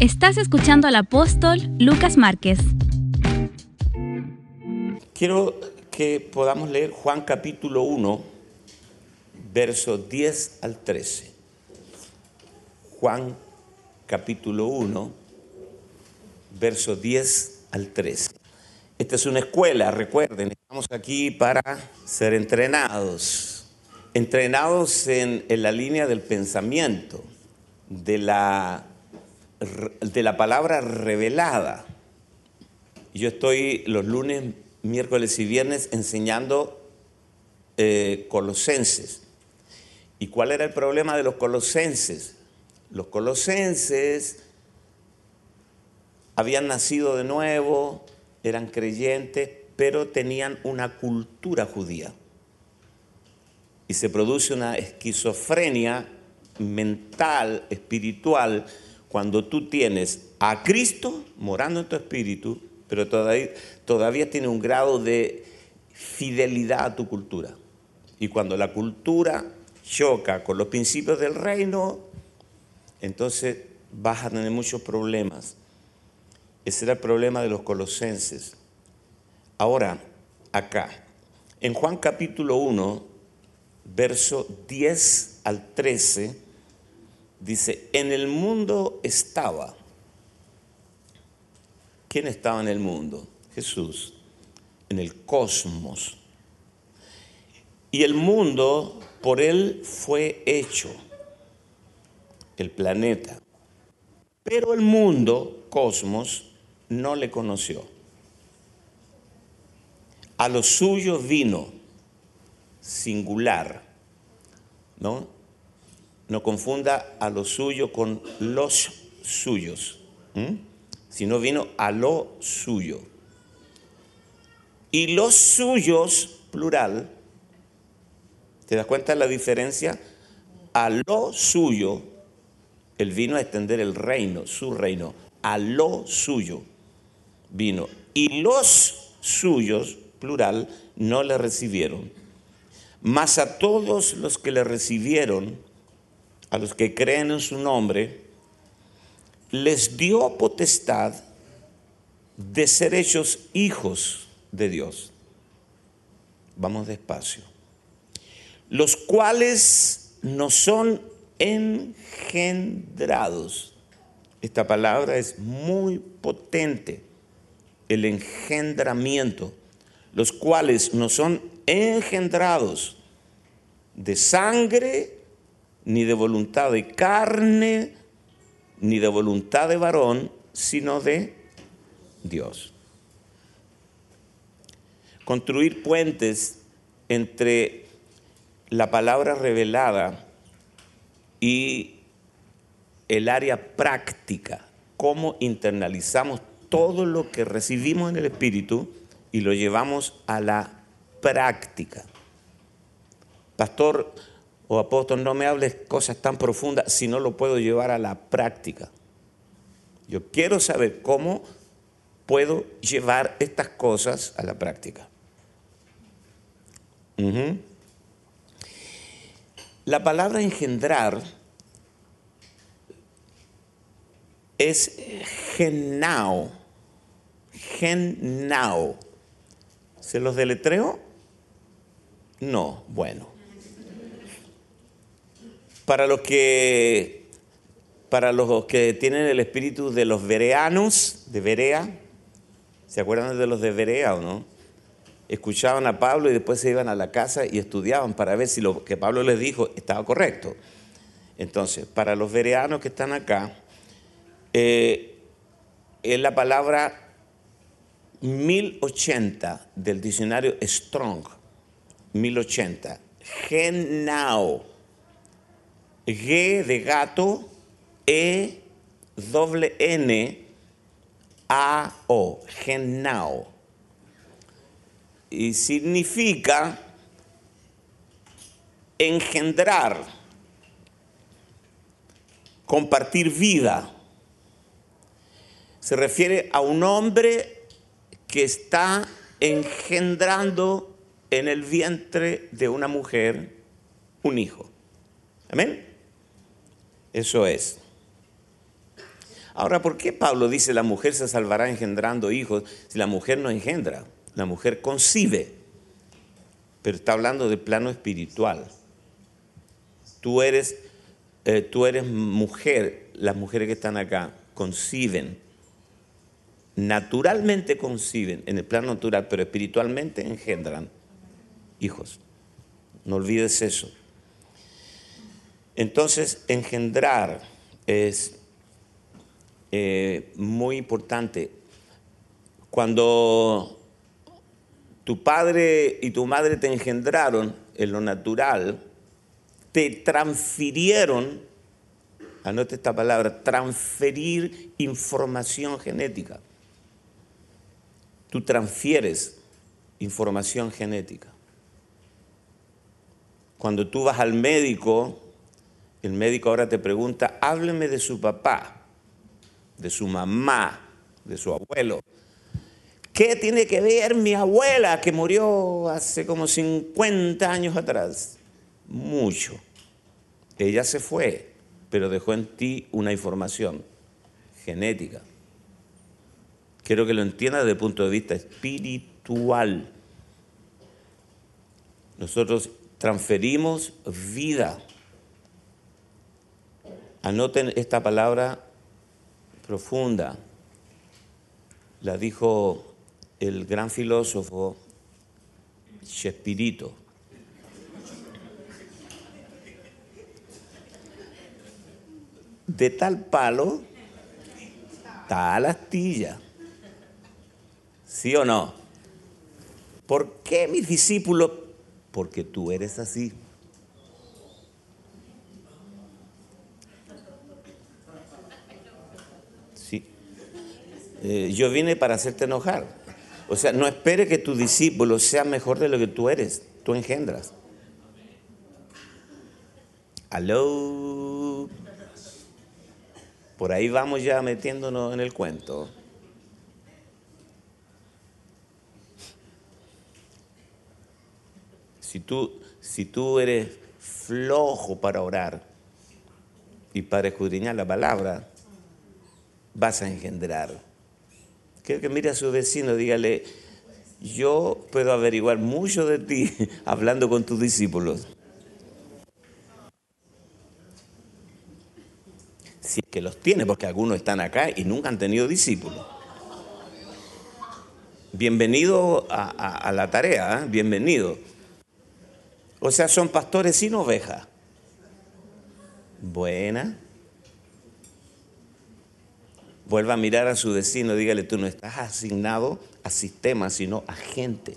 Estás escuchando al apóstol Lucas Márquez. Quiero que podamos leer Juan capítulo 1, versos 10 al 13. Juan capítulo 1, versos 10 al 13. Esta es una escuela, recuerden, estamos aquí para ser entrenados, entrenados en, en la línea del pensamiento, de la, de la palabra revelada. Yo estoy los lunes, miércoles y viernes enseñando eh, colosenses. ¿Y cuál era el problema de los colosenses? Los colosenses habían nacido de nuevo, eran creyentes, pero tenían una cultura judía. Y se produce una esquizofrenia mental, espiritual, cuando tú tienes a Cristo morando en tu espíritu, pero todavía, todavía tiene un grado de fidelidad a tu cultura. Y cuando la cultura choca con los principios del reino, entonces vas a tener muchos problemas. Ese era el problema de los colosenses. Ahora, acá, en Juan capítulo 1, verso 10 al 13, dice, en el mundo estaba. ¿Quién estaba en el mundo? Jesús, en el cosmos. Y el mundo por él fue hecho, el planeta. Pero el mundo, cosmos, no le conoció. A lo suyo vino, singular, ¿no? No confunda a lo suyo con los suyos, sino vino a lo suyo. Y los suyos, plural, ¿te das cuenta de la diferencia? A lo suyo, él vino a extender el reino, su reino, a lo suyo vino. Y los suyos, plural, no le recibieron. Mas a todos los que le recibieron, a los que creen en su nombre, les dio potestad de ser hechos hijos de Dios. Vamos despacio. Los cuales no son engendrados. Esta palabra es muy potente el engendramiento, los cuales no son engendrados de sangre, ni de voluntad de carne, ni de voluntad de varón, sino de Dios. Construir puentes entre la palabra revelada y el área práctica, cómo internalizamos todo lo que recibimos en el Espíritu y lo llevamos a la práctica. Pastor o apóstol, no me hables cosas tan profundas si no lo puedo llevar a la práctica. Yo quiero saber cómo puedo llevar estas cosas a la práctica. La palabra engendrar es genao Gennao. ¿Se los deletreo? No, bueno. Para los que para los que tienen el espíritu de los vereanos, de Berea, ¿se acuerdan de los de Berea o no? Escuchaban a Pablo y después se iban a la casa y estudiaban para ver si lo que Pablo les dijo estaba correcto. Entonces, para los vereanos que están acá, eh, es la palabra 1080 del diccionario Strong, 1080. Genao. G de gato, E, doble N, A, O. Genao. Y significa engendrar, compartir vida. Se refiere a un hombre que está engendrando en el vientre de una mujer un hijo. Amén. Eso es. Ahora, ¿por qué Pablo dice la mujer se salvará engendrando hijos si la mujer no engendra? La mujer concibe, pero está hablando de plano espiritual. Tú eres, eh, tú eres mujer, las mujeres que están acá conciben, naturalmente conciben en el plano natural, pero espiritualmente engendran hijos. No olvides eso. Entonces, engendrar es eh, muy importante. Cuando tu padre y tu madre te engendraron en lo natural, te transfirieron, anote esta palabra, transferir información genética. Tú transfieres información genética. Cuando tú vas al médico, el médico ahora te pregunta, hábleme de su papá, de su mamá, de su abuelo. ¿Qué tiene que ver mi abuela que murió hace como 50 años atrás? Mucho. Ella se fue, pero dejó en ti una información genética. Quiero que lo entiendas desde el punto de vista espiritual. Nosotros transferimos vida. Anoten esta palabra profunda. La dijo el gran filósofo Chespirito. De tal palo, tal astilla. ¿Sí o no? ¿Por qué mis discípulos porque tú eres así. Sí. Eh, yo vine para hacerte enojar. O sea, no espere que tu discípulo sea mejor de lo que tú eres. Tú engendras. Aló. Por ahí vamos ya metiéndonos en el cuento. Si tú, si tú eres flojo para orar y para escudriñar la palabra, vas a engendrar. Quiero que mire a su vecino, dígale, yo puedo averiguar mucho de ti hablando con tus discípulos. Si es que los tiene, porque algunos están acá y nunca han tenido discípulos. Bienvenido a, la tarea, ¿eh? bienvenido. O sea, son pastores sin oveja. Buena. Vuelva a mirar a su vecino, dígale, tú no estás asignado a sistemas, sino a gente.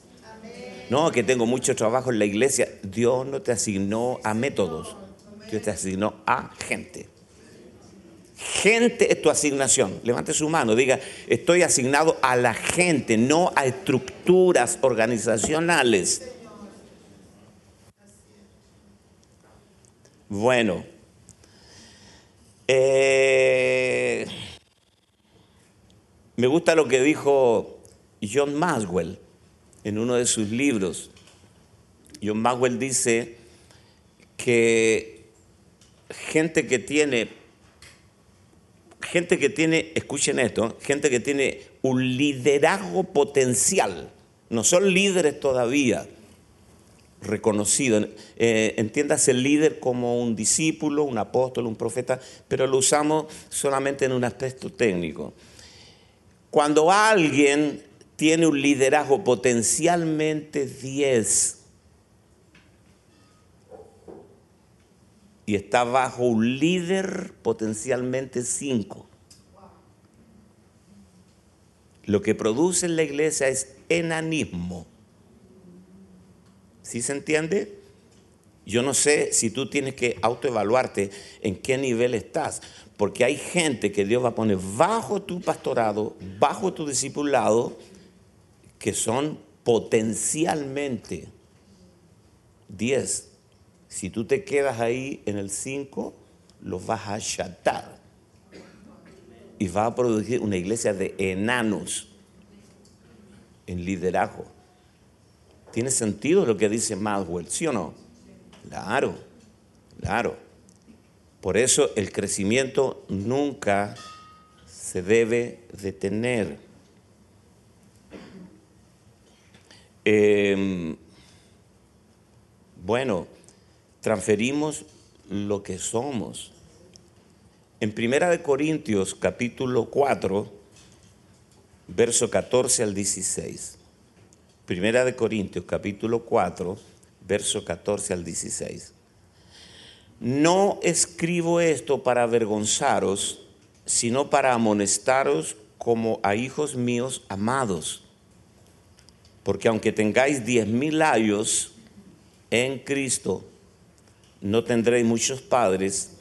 No, que tengo mucho trabajo en la iglesia. Dios no te asignó a métodos, Dios te asignó a gente. Gente es tu asignación. Levante su mano, diga, estoy asignado a la gente, no a estructuras organizacionales. Bueno, eh, me gusta lo que dijo John Maxwell en uno de sus libros. John Maxwell dice que gente que tiene, gente que tiene, escuchen esto, gente que tiene un liderazgo potencial, no son líderes todavía, reconocido. Eh, entiendas el líder como un discípulo, un apóstol, un profeta, pero lo usamos solamente en un aspecto técnico. Cuando alguien tiene un liderazgo potencialmente 10 y está bajo un líder potencialmente 5, lo que produce en la iglesia es enanismo ¿Sí se entiende? Yo no sé si tú tienes que autoevaluarte en qué nivel estás, porque hay gente que Dios va a poner bajo tu pastorado, bajo tu discipulado, que son potencialmente 10. Si tú te quedas ahí en el 5, los vas a achatar. Y vas a producir una iglesia de enanos en liderazgo. ¿Tiene sentido lo que dice Maxwell? ¿Sí o no? Claro, claro. Por eso el crecimiento nunca se debe de tener. Em, bueno, transferimos lo que somos. En Primera de Corintios capítulo 4, verso 14 al 16. Primera de Corintios capítulo 4, verso 14 al 16. No escribo esto para avergonzaros, sino para amonestaros como a hijos míos amados. Porque aunque tengáis diez mil años en Cristo, no tendréis muchos padres,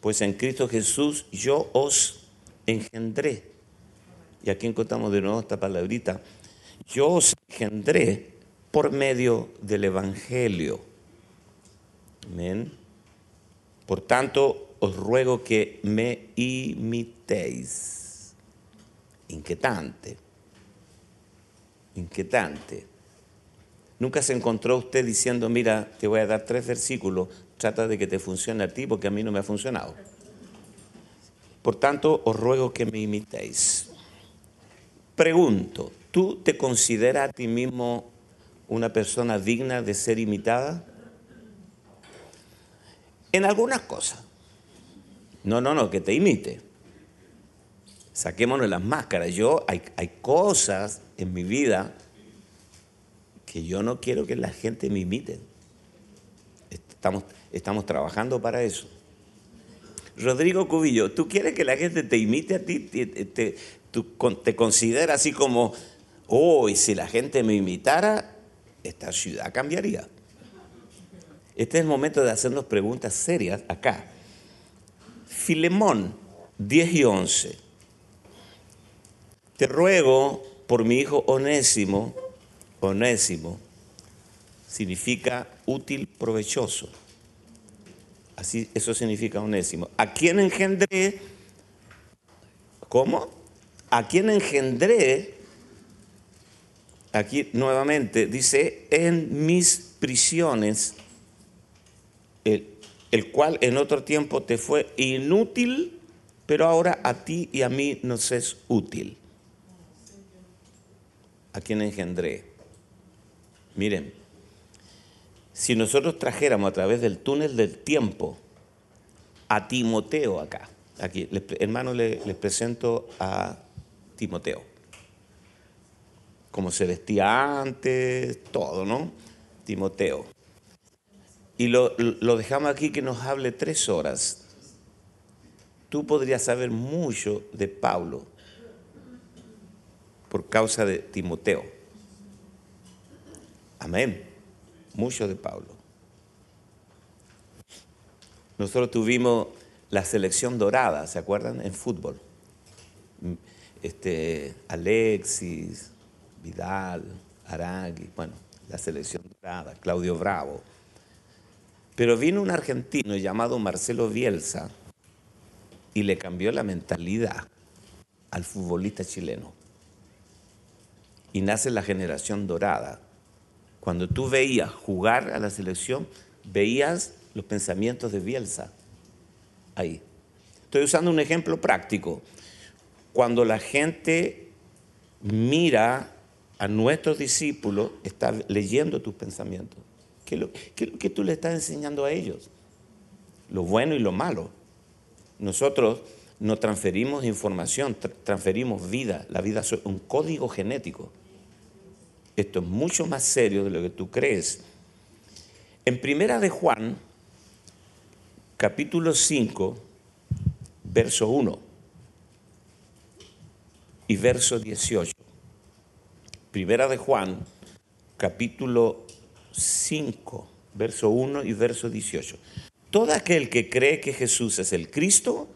pues en Cristo Jesús yo os engendré. Y aquí encontramos de nuevo esta palabrita. Yo os engendré por medio del Evangelio. Amén. Por tanto, os ruego que me imitéis. Inquietante. Inquietante. Nunca se encontró usted diciendo, mira, te voy a dar tres versículos, trata de que te funcione a ti porque a mí no me ha funcionado. Por tanto, os ruego que me imitéis. Pregunto, ¿tú te consideras a ti mismo una persona digna de ser imitada? En algunas cosas. No, no, no, que te imite. Saquémonos las máscaras. Yo, hay, hay cosas en mi vida que yo no quiero que la gente me imite. Estamos, estamos trabajando para eso. Rodrigo Cubillo, ¿tú quieres que la gente te imite a ti? ¿Te, te, te considera así como, oh, y si la gente me imitara, esta ciudad cambiaría? Este es el momento de hacernos preguntas serias acá. Filemón 10 y 11. Te ruego por mi hijo Onésimo, Onésimo significa útil, provechoso. Así, eso significa Onésimo. A quien engendré, ¿cómo? A quien engendré, aquí nuevamente dice, en mis prisiones, el, el cual en otro tiempo te fue inútil, pero ahora a ti y a mí nos es útil. A quien engendré. Miren, si nosotros trajéramos a través del túnel del tiempo a Timoteo acá, aquí, hermano, les presento a Timoteo. Como se vestía antes, todo, ¿no? Timoteo. Y lo, lo, dejamos aquí que nos hable tres horas. Tú podrías saber mucho de Pablo por causa de Timoteo. Amén. Mucho de Pablo. Nosotros tuvimos la selección dorada, ¿se acuerdan? En fútbol. Este, Alexis, Vidal, Aragui, bueno, la selección dorada, Claudio Bravo. Pero vino un argentino llamado Marcelo Bielsa y le cambió la mentalidad al futbolista chileno. Y nace la generación dorada. Cuando tú veías jugar a la selección, veías los pensamientos de Bielsa ahí. Estoy usando un ejemplo práctico. Cuando la gente mira a nuestros discípulos, está leyendo tus pensamientos. ¿Qué es lo que tú le estás enseñando a ellos? Lo bueno y lo malo. Nosotros no transferimos información, transferimos vida. La vida es un código genético. Esto es mucho más serio de lo que tú crees. En Primera de Juan, capítulo 5, verso 1 y verso 18. Primera de Juan, capítulo 5, verso 1 y verso 18. Todo aquel que cree que Jesús es el Cristo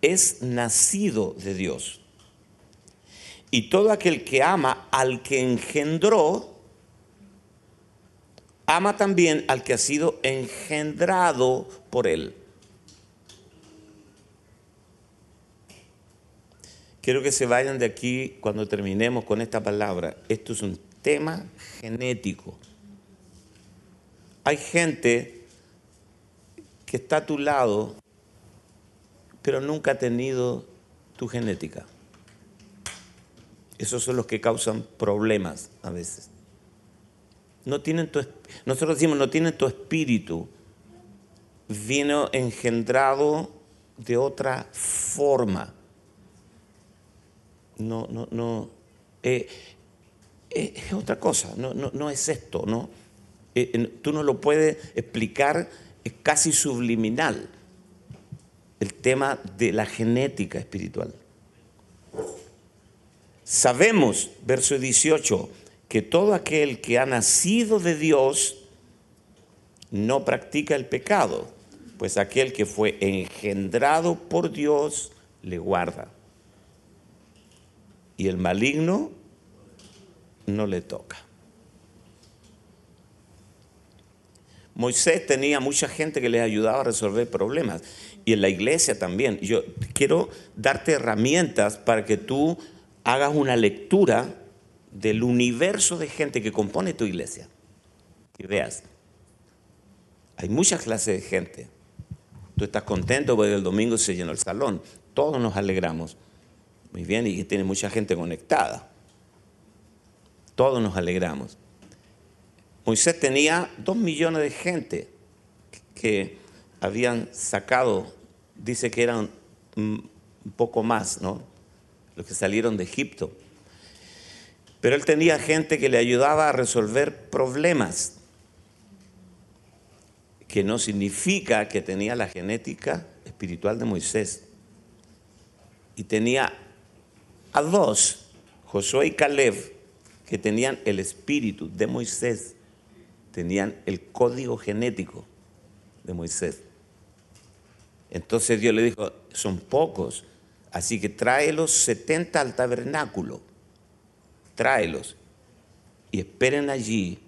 es nacido de Dios. Y todo aquel que ama al que engendró, ama también al que ha sido engendrado por él. Quiero que se vayan de aquí cuando terminemos con esta palabra. Esto es un tema genético. Hay gente que está a tu lado, pero nunca ha tenido tu genética. Esos son los que causan problemas a veces. No tienen nosotros decimos, no tienen tu espíritu. Vino engendrado de otra forma. No, no, no. Eh, eh, es otra cosa, no, no, no es esto, ¿no? Eh, tú no lo puedes explicar, es casi subliminal el tema de la genética espiritual. Sabemos, verso 18, que todo aquel que ha nacido de Dios no practica el pecado, pues aquel que fue engendrado por Dios le guarda. Y el maligno no le toca. Moisés tenía mucha gente que le ayudaba a resolver problemas y en la iglesia también. Yo quiero darte herramientas para que tú hagas una lectura del universo de gente que compone tu iglesia y veas. Hay muchas clases de gente. Tú estás contento porque el domingo se llenó el salón. Todos nos alegramos. Muy bien, y tiene mucha gente conectada. Todos nos alegramos. Moisés tenía dos millones de gente que habían sacado, dice que eran un poco más, ¿no? Los que salieron de Egipto. Pero él tenía gente que le ayudaba a resolver problemas, que no significa que tenía la genética espiritual de Moisés. Y tenía a dos, Josué y Caleb, que tenían el espíritu de Moisés tenían el código genético de Moisés. Entonces Dios le dijo, son pocos, así que tráelos 70 al tabernáculo, tráelos y esperen allí.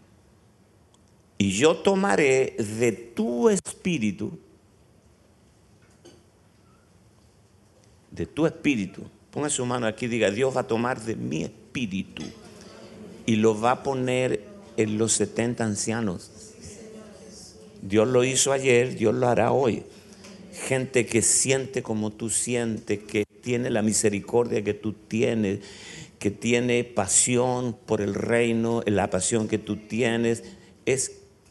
Y yo tomaré de tu espíritu, de tu espíritu, ponga su mano aquí y diga, Dios va a tomar de mi espíritu y lo va a poner en los 70 ancianos. Dios lo hizo ayer, Dios lo hará hoy. Gente que siente como tú sientes, que tiene la misericordia que tú tienes, que tiene pasión por el reino, la pasión que tú tienes, es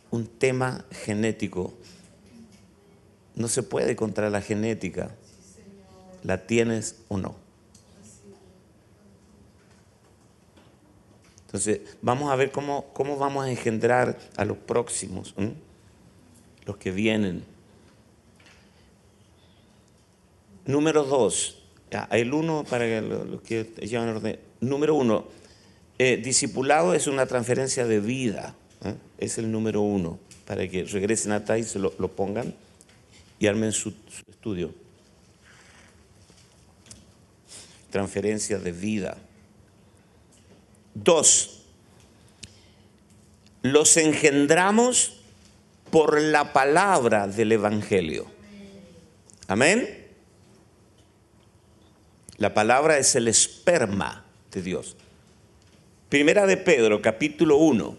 un tema genético. No se puede contra la genética. ¿La tienes o no? Entonces, vamos a ver cómo, cómo vamos a engendrar a los próximos, los que vienen. Número dos, el uno para los que llevan orden. Número uno, eh, discipulado es una transferencia de vida, ¿eh? es el número uno, para que regresen atrás y se lo, pongan y armen su estudio. Transferencia de vida. Dos, los engendramos por la palabra del Evangelio. Amén. La palabra es el esperma de Dios. Primera de Pedro, capítulo 1,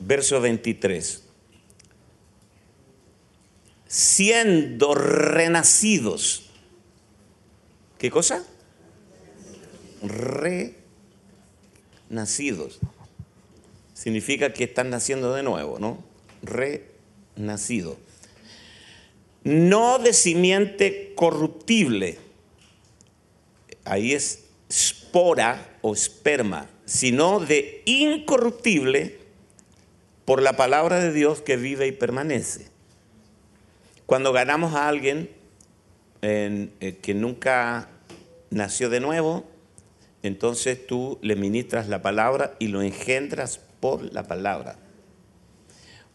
verso 23. Siendo renacidos. ¿Qué cosa? Re nacidos. Significa que están naciendo de nuevo, ¿no? Renacido. No de simiente corruptible. Ahí es espora o esperma, sino de incorruptible por la palabra de Dios que vive y permanece. Cuando ganamos a alguien eh, que nunca nació de nuevo, entonces tú le ministras la palabra y lo engendras por la palabra.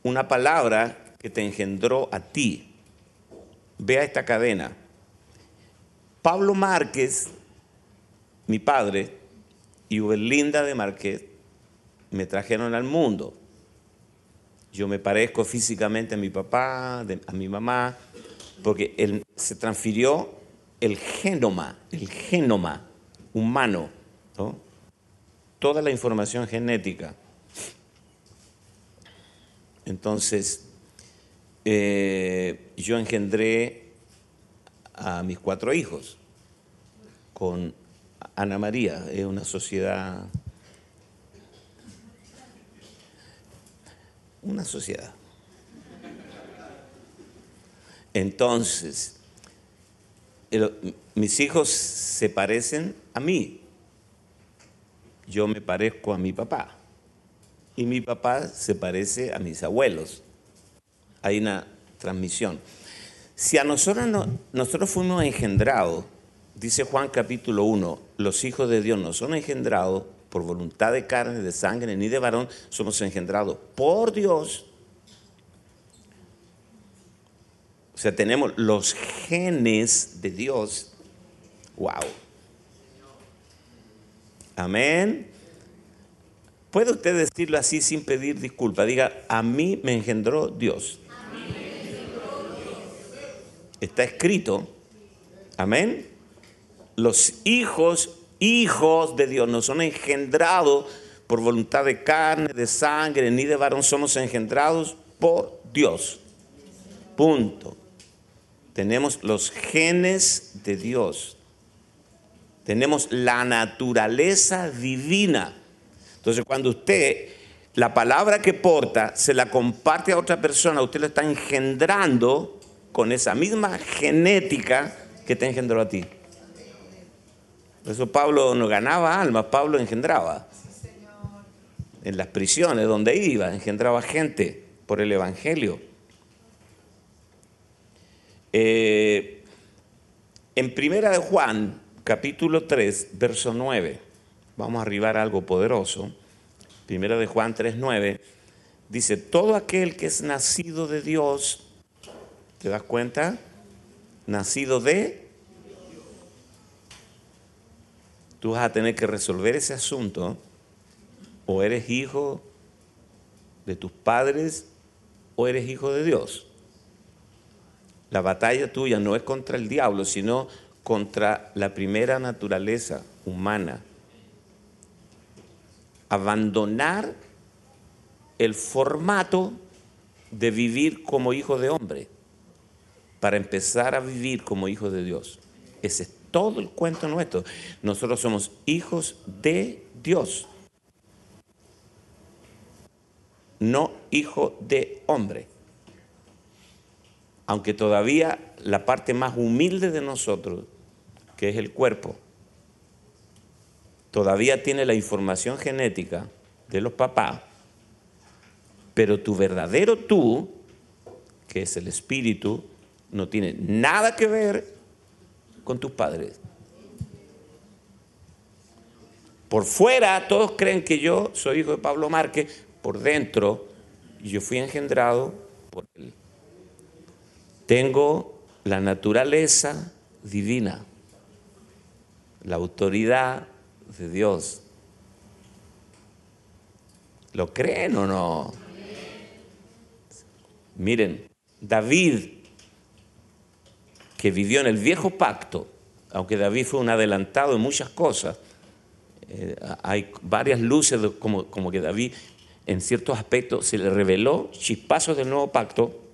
Una palabra que te engendró a ti. Vea esta cadena. Pablo Márquez, mi padre, y Uberlinda de Márquez me trajeron al mundo. Yo me parezco físicamente a mi papá, a mi mamá, porque él, se transfirió el genoma, el genoma humano, toda la información genética. Entonces, eh, yo engendré a mis cuatro hijos. con Ana María. Es una sociedad. Una sociedad. Entonces, mis hijos se parecen a mí. Yo me parezco a mi papá. Y mi papá se parece a mis abuelos. Hay una transmisión. Si a nosotros, nosotros fuimos engendrados, dice Juan capítulo 1, los hijos de Dios no son engendrados por voluntad de carne, de sangre, ni de varón, somos engendrados por Dios. O sea, tenemos los genes de Dios. Wow. Amén. ¿Puede usted decirlo así sin pedir disculpa? Diga, a mí me engendró Dios. Está escrito. Amén. Los hijos, hijos de Dios, no son engendrados por voluntad de carne, de sangre, ni de varón. Somos engendrados por Dios. Punto. Tenemos los genes de Dios. Tenemos la naturaleza divina. Entonces, cuando usted la palabra que porta se la comparte a otra persona, usted lo está engendrando con esa misma genética que te engendró a ti. Por eso Pablo no ganaba almas, Pablo engendraba. En las prisiones donde iba, engendraba gente por el Evangelio. Eh, en Primera de Juan, capítulo 3, verso 9. Vamos a arribar a algo poderoso. Primera de Juan 3:9 dice, todo aquel que es nacido de Dios, ¿te das cuenta? Nacido de... Tú vas a tener que resolver ese asunto. O eres hijo de tus padres o eres hijo de Dios. La batalla tuya no es contra el diablo, sino contra la primera naturaleza humana, abandonar el formato de vivir como hijo de hombre para empezar a vivir como hijo de Dios. Ese es todo el cuento nuestro. Nosotros somos hijos de Dios, no hijo de hombre. Aunque todavía la parte más humilde de nosotros, que es el cuerpo, todavía tiene la información genética de los papás, pero tu verdadero tú, que es el espíritu, no tiene nada que ver con tus padres. Por fuera todos creen que yo soy hijo de Pablo Márquez, por dentro yo fui engendrado por él. Tengo la naturaleza divina, la autoridad de Dios. ¿Lo creen o no? Miren, David, que vivió en el viejo pacto, aunque David fue un adelantado en muchas cosas, eh, hay varias luces como, como que David en ciertos aspectos se le reveló chispazos del nuevo pacto.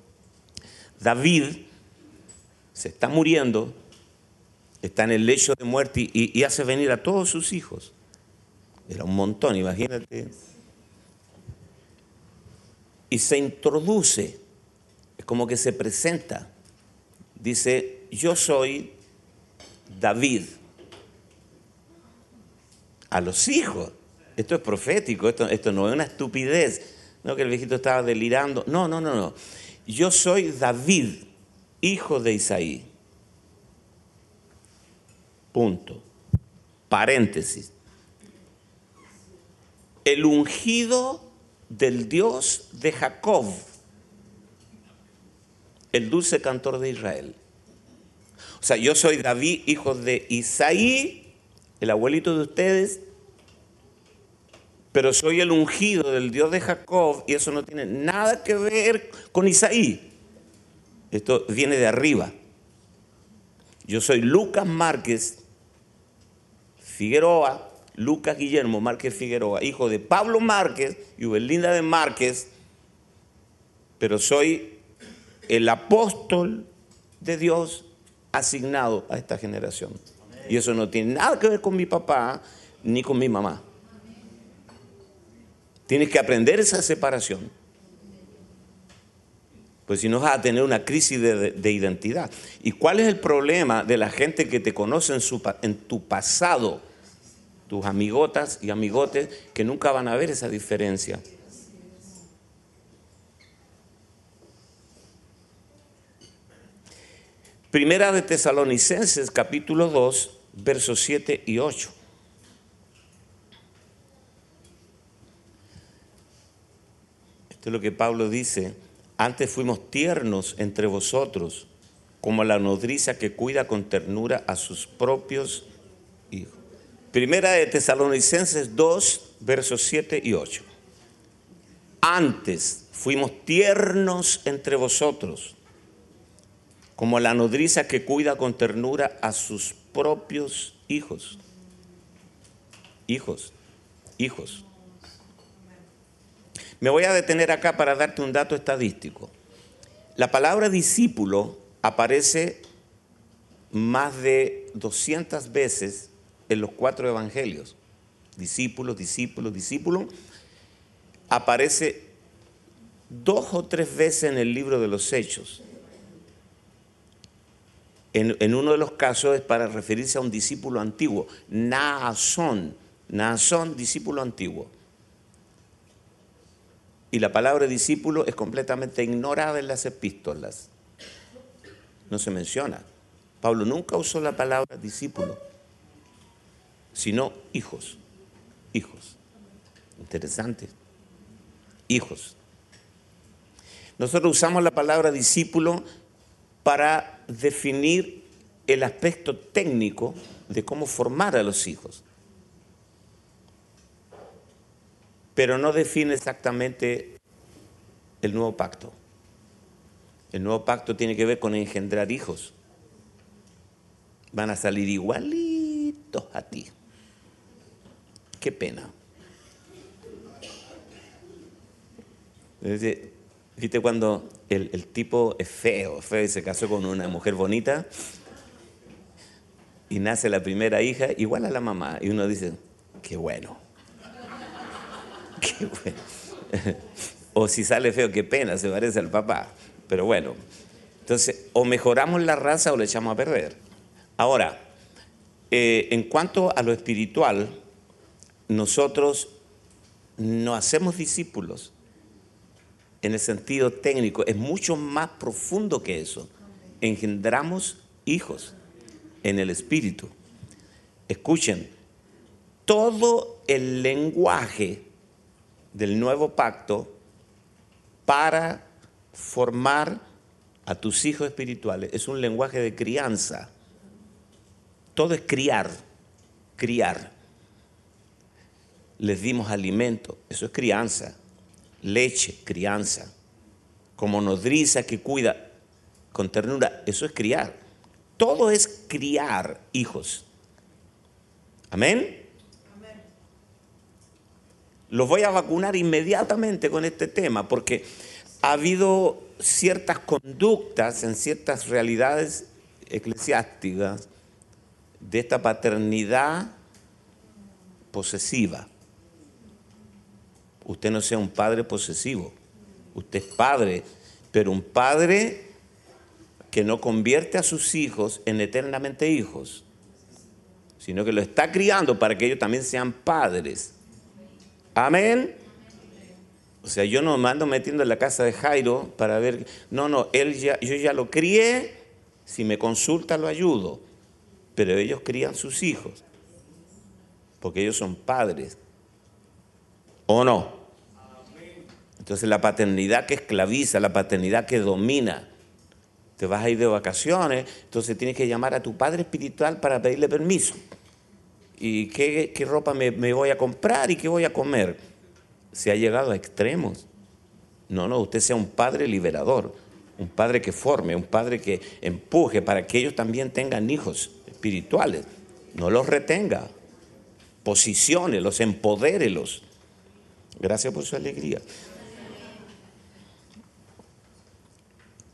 David se está muriendo, está en el lecho de muerte y, hace venir a todos sus hijos. Era un montón, imagínate. Y se introduce, es como que se presenta. Dice, yo soy David. A los hijos. Esto es profético, esto, esto no es una estupidez. No que el viejito estaba delirando. No, no, no, no. Yo soy David, hijo de Isaí. Punto. Paréntesis. El ungido del Dios de Jacob, el dulce cantor de Israel. O sea, yo soy David, hijo de Isaí, el abuelito de ustedes, pero soy el ungido del Dios de Jacob y eso no tiene nada que ver con Isaí. Esto viene de arriba. Yo soy Lucas Márquez Figueroa, Lucas Guillermo Márquez Figueroa, hijo de Pablo Márquez y Ubelinda de Márquez, pero soy el apóstol de Dios asignado a esta generación. Y eso no tiene nada que ver con mi papá ni con mi mamá. Tienes que aprender esa separación. Pues si no vas a tener una crisis de, identidad. ¿Y cuál es el problema de la gente que te conoce en, en tu pasado? Tus amigotas y amigotes que nunca van a ver esa diferencia. Primera de Tesalonicenses capítulo 2, versos 7 y 8. Esto es lo que Pablo dice. Antes fuimos tiernos entre vosotros, como la nodriza que cuida con ternura a sus propios hijos. Primera de Tesalonicenses 2, versos 7 y 8. Antes fuimos tiernos entre vosotros como la nodriza que cuida con ternura a sus propios hijos. Hijos, hijos. Me voy a detener acá para darte un dato estadístico. La palabra discípulo aparece más de 200 veces en los cuatro evangelios. Discípulo, discípulo, discípulo. Aparece dos o tres veces en el libro de los Hechos. En, uno de los casos es para referirse a un discípulo antiguo, Naasón, Naasón, discípulo antiguo. Y la palabra discípulo es completamente ignorada en las epístolas. No se menciona. Pablo nunca usó la palabra discípulo, sino hijos. Hijos. Interesante. Hijos. Nosotros usamos la palabra discípulo para definir el aspecto técnico de cómo formar a los hijos. Pero no define exactamente el nuevo pacto. El nuevo pacto tiene que ver con engendrar hijos. Van a salir igualitos a ti. Qué pena. ¿Viste cuando el, tipo es feo, feo y se casó con una mujer bonita y nace la primera hija igual a la mamá y uno dice, qué bueno, o si sale feo, qué pena, se parece al papá. Pero bueno, entonces o mejoramos la raza o le echamos a perder. Ahora, eh, en cuanto a lo espiritual, nosotros no hacemos discípulos en el sentido técnico, es mucho más profundo que eso. Engendramos hijos en el espíritu. Escuchen, todo el lenguaje del nuevo pacto para formar a tus hijos espirituales es un lenguaje de crianza. Todo es criar, criar. Les dimos alimento, eso es crianza leche, crianza, como nodriza que cuida con ternura, eso es criar. Todo es criar hijos. Amén. Los voy a vacunar inmediatamente con este tema porque ha habido ciertas conductas en ciertas realidades eclesiásticas de esta paternidad posesiva usted no sea un padre posesivo. Usted es padre, pero un padre que no convierte a sus hijos en eternamente hijos, sino que lo está criando para que ellos también sean padres. Amén. O sea, yo no me metiendo en la casa de Jairo para ver, no, no, él ya, yo ya lo crié, si me consulta lo ayudo, pero ellos crían sus hijos, porque ellos son padres. ¿O no? Entonces la paternidad que esclaviza, la paternidad que domina. Te vas a ir de vacaciones, entonces tienes que llamar a tu padre espiritual para pedirle permiso. ¿Y qué, ropa me, me voy a comprar y qué voy a comer? Se ha llegado a extremos. No, no, usted sea un padre liberador, un padre que forme, un padre que empuje para que ellos también tengan hijos espirituales. No los retenga, posicione, empodérelos. Gracias por su alegría.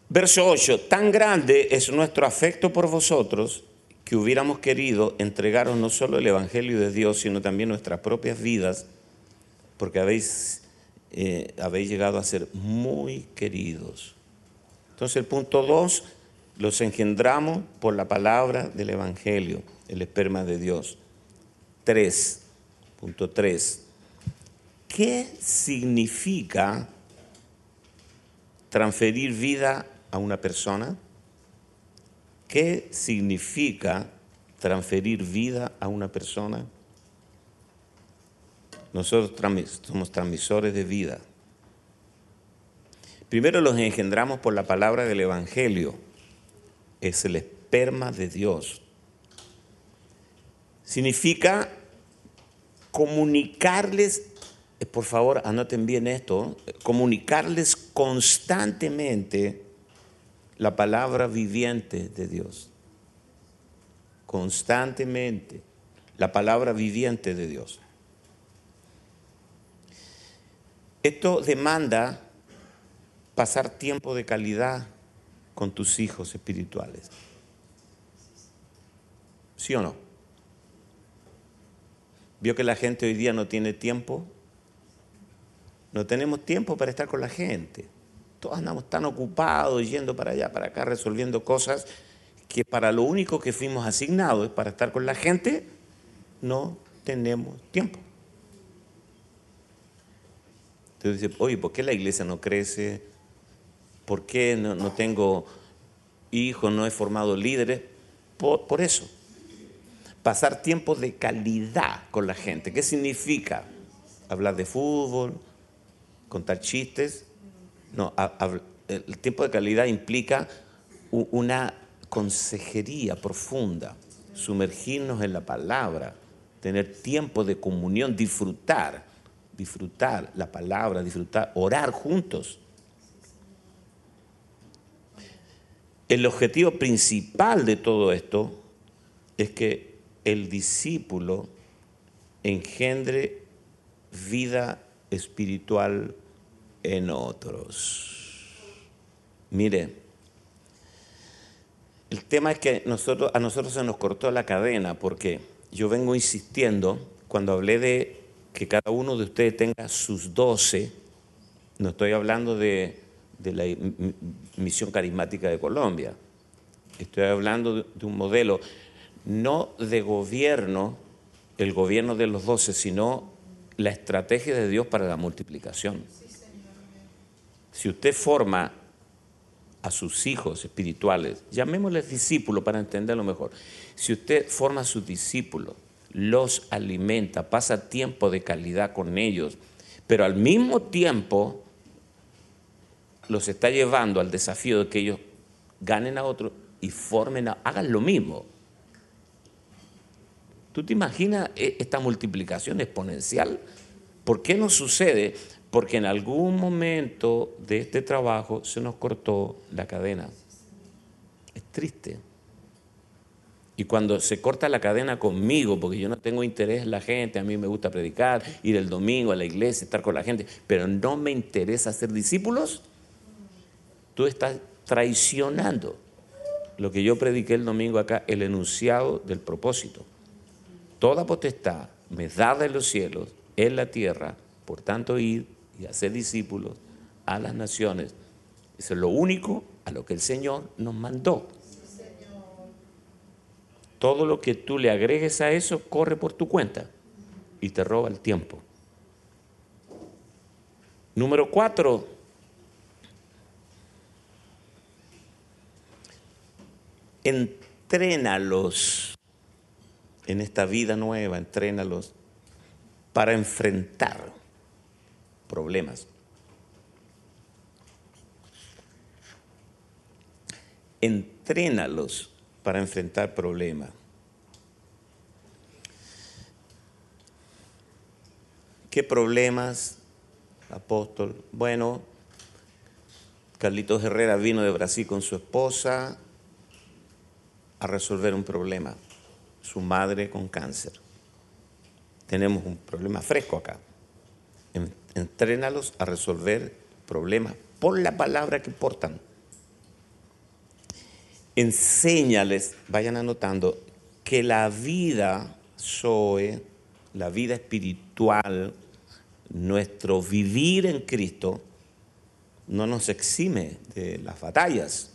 Verso 8, tan grande es nuestro afecto por vosotros que hubiéramos querido entregaros no solo el Evangelio de Dios, sino también nuestras propias vidas, porque habéis, eh, habéis llegado a ser muy queridos. Entonces el punto 2, los engendramos por la palabra del Evangelio, el esperma de Dios. 3, punto 3. ¿Qué significa transferir vida a una persona? ¿Qué significa transferir vida a una persona? Nosotros somos transmisores de vida. Primero los engendramos por la palabra del Evangelio. Es el esperma de Dios. Significa comunicarles, eh, por favor anoten bien esto, comunicarles constantemente la palabra viviente de Dios. Constantemente la palabra viviente de Dios. Esto demanda pasar tiempo de calidad con tus hijos espirituales. ¿Sí o no? ¿Vio que la gente hoy día no tiene tiempo? No tenemos tiempo para estar con la gente. Todos andamos tan ocupados yendo para allá, para acá, resolviendo cosas que para lo único que fuimos asignados es para estar con la gente, no tenemos tiempo. Entonces dice, oye, ¿por qué la iglesia no crece? ¿Por qué no, tengo hijos, no he formado líderes? Por, por eso. Pasar tiempo de calidad con la gente. ¿Qué significa? Hablar de fútbol, contar chistes, no, el tiempo de calidad implica una consejería profunda, sumergirnos en la palabra, tener tiempo de comunión, disfrutar, disfrutar la palabra, disfrutar, orar juntos. El objetivo principal de todo esto es que el discípulo engendre vida espiritual en otros. Mire, el tema es que nosotros, a nosotros se nos cortó la cadena porque yo vengo insistiendo cuando hablé de que cada uno de ustedes tenga sus doce, no estoy hablando de, la misión carismática de Colombia, estoy hablando de un modelo no de gobierno, el gobierno de los doce, sino la estrategia de Dios para la multiplicación. Si usted forma a sus hijos espirituales, llamémosles discípulos para entenderlo mejor, si usted forma a sus discípulos, los alimenta, pasa tiempo de calidad con ellos, pero al mismo tiempo los está llevando al desafío de que ellos ganen a otros y formen, a, hagan lo mismo. ¿Tú te imaginas e, esta multiplicación exponencial? ¿Por qué no sucede? Porque en algún momento de este trabajo se nos cortó la cadena. Es triste. Y cuando se corta la cadena conmigo, porque yo no tengo interés en la gente, a mí me gusta predicar, ir el domingo a la iglesia, estar con la gente, pero no me interesa ser discípulos, tú estás traicionando lo que yo prediqué el domingo acá, el enunciado del propósito. Toda potestad me da de los cielos, en la tierra, por tanto ir y hacer discípulos a las naciones. Eso es lo único a lo que el Señor nos mandó. Todo lo que tú le agregues a eso corre por tu cuenta y te roba el tiempo. Número cuatro, entrénalos en esta vida nueva, entrénalos para enfrentar problemas. Entrénalos para enfrentar problemas. ¿Qué problemas, apóstol? Bueno, Carlitos Herrera vino de Brasil con su esposa a resolver un problema, su madre con cáncer. Tenemos un problema fresco acá entrénalos a resolver problemas por la palabra que portan. Enséñales, vayan anotando, que la vida Zoe, la vida espiritual, nuestro vivir en Cristo, no nos exime de las batallas.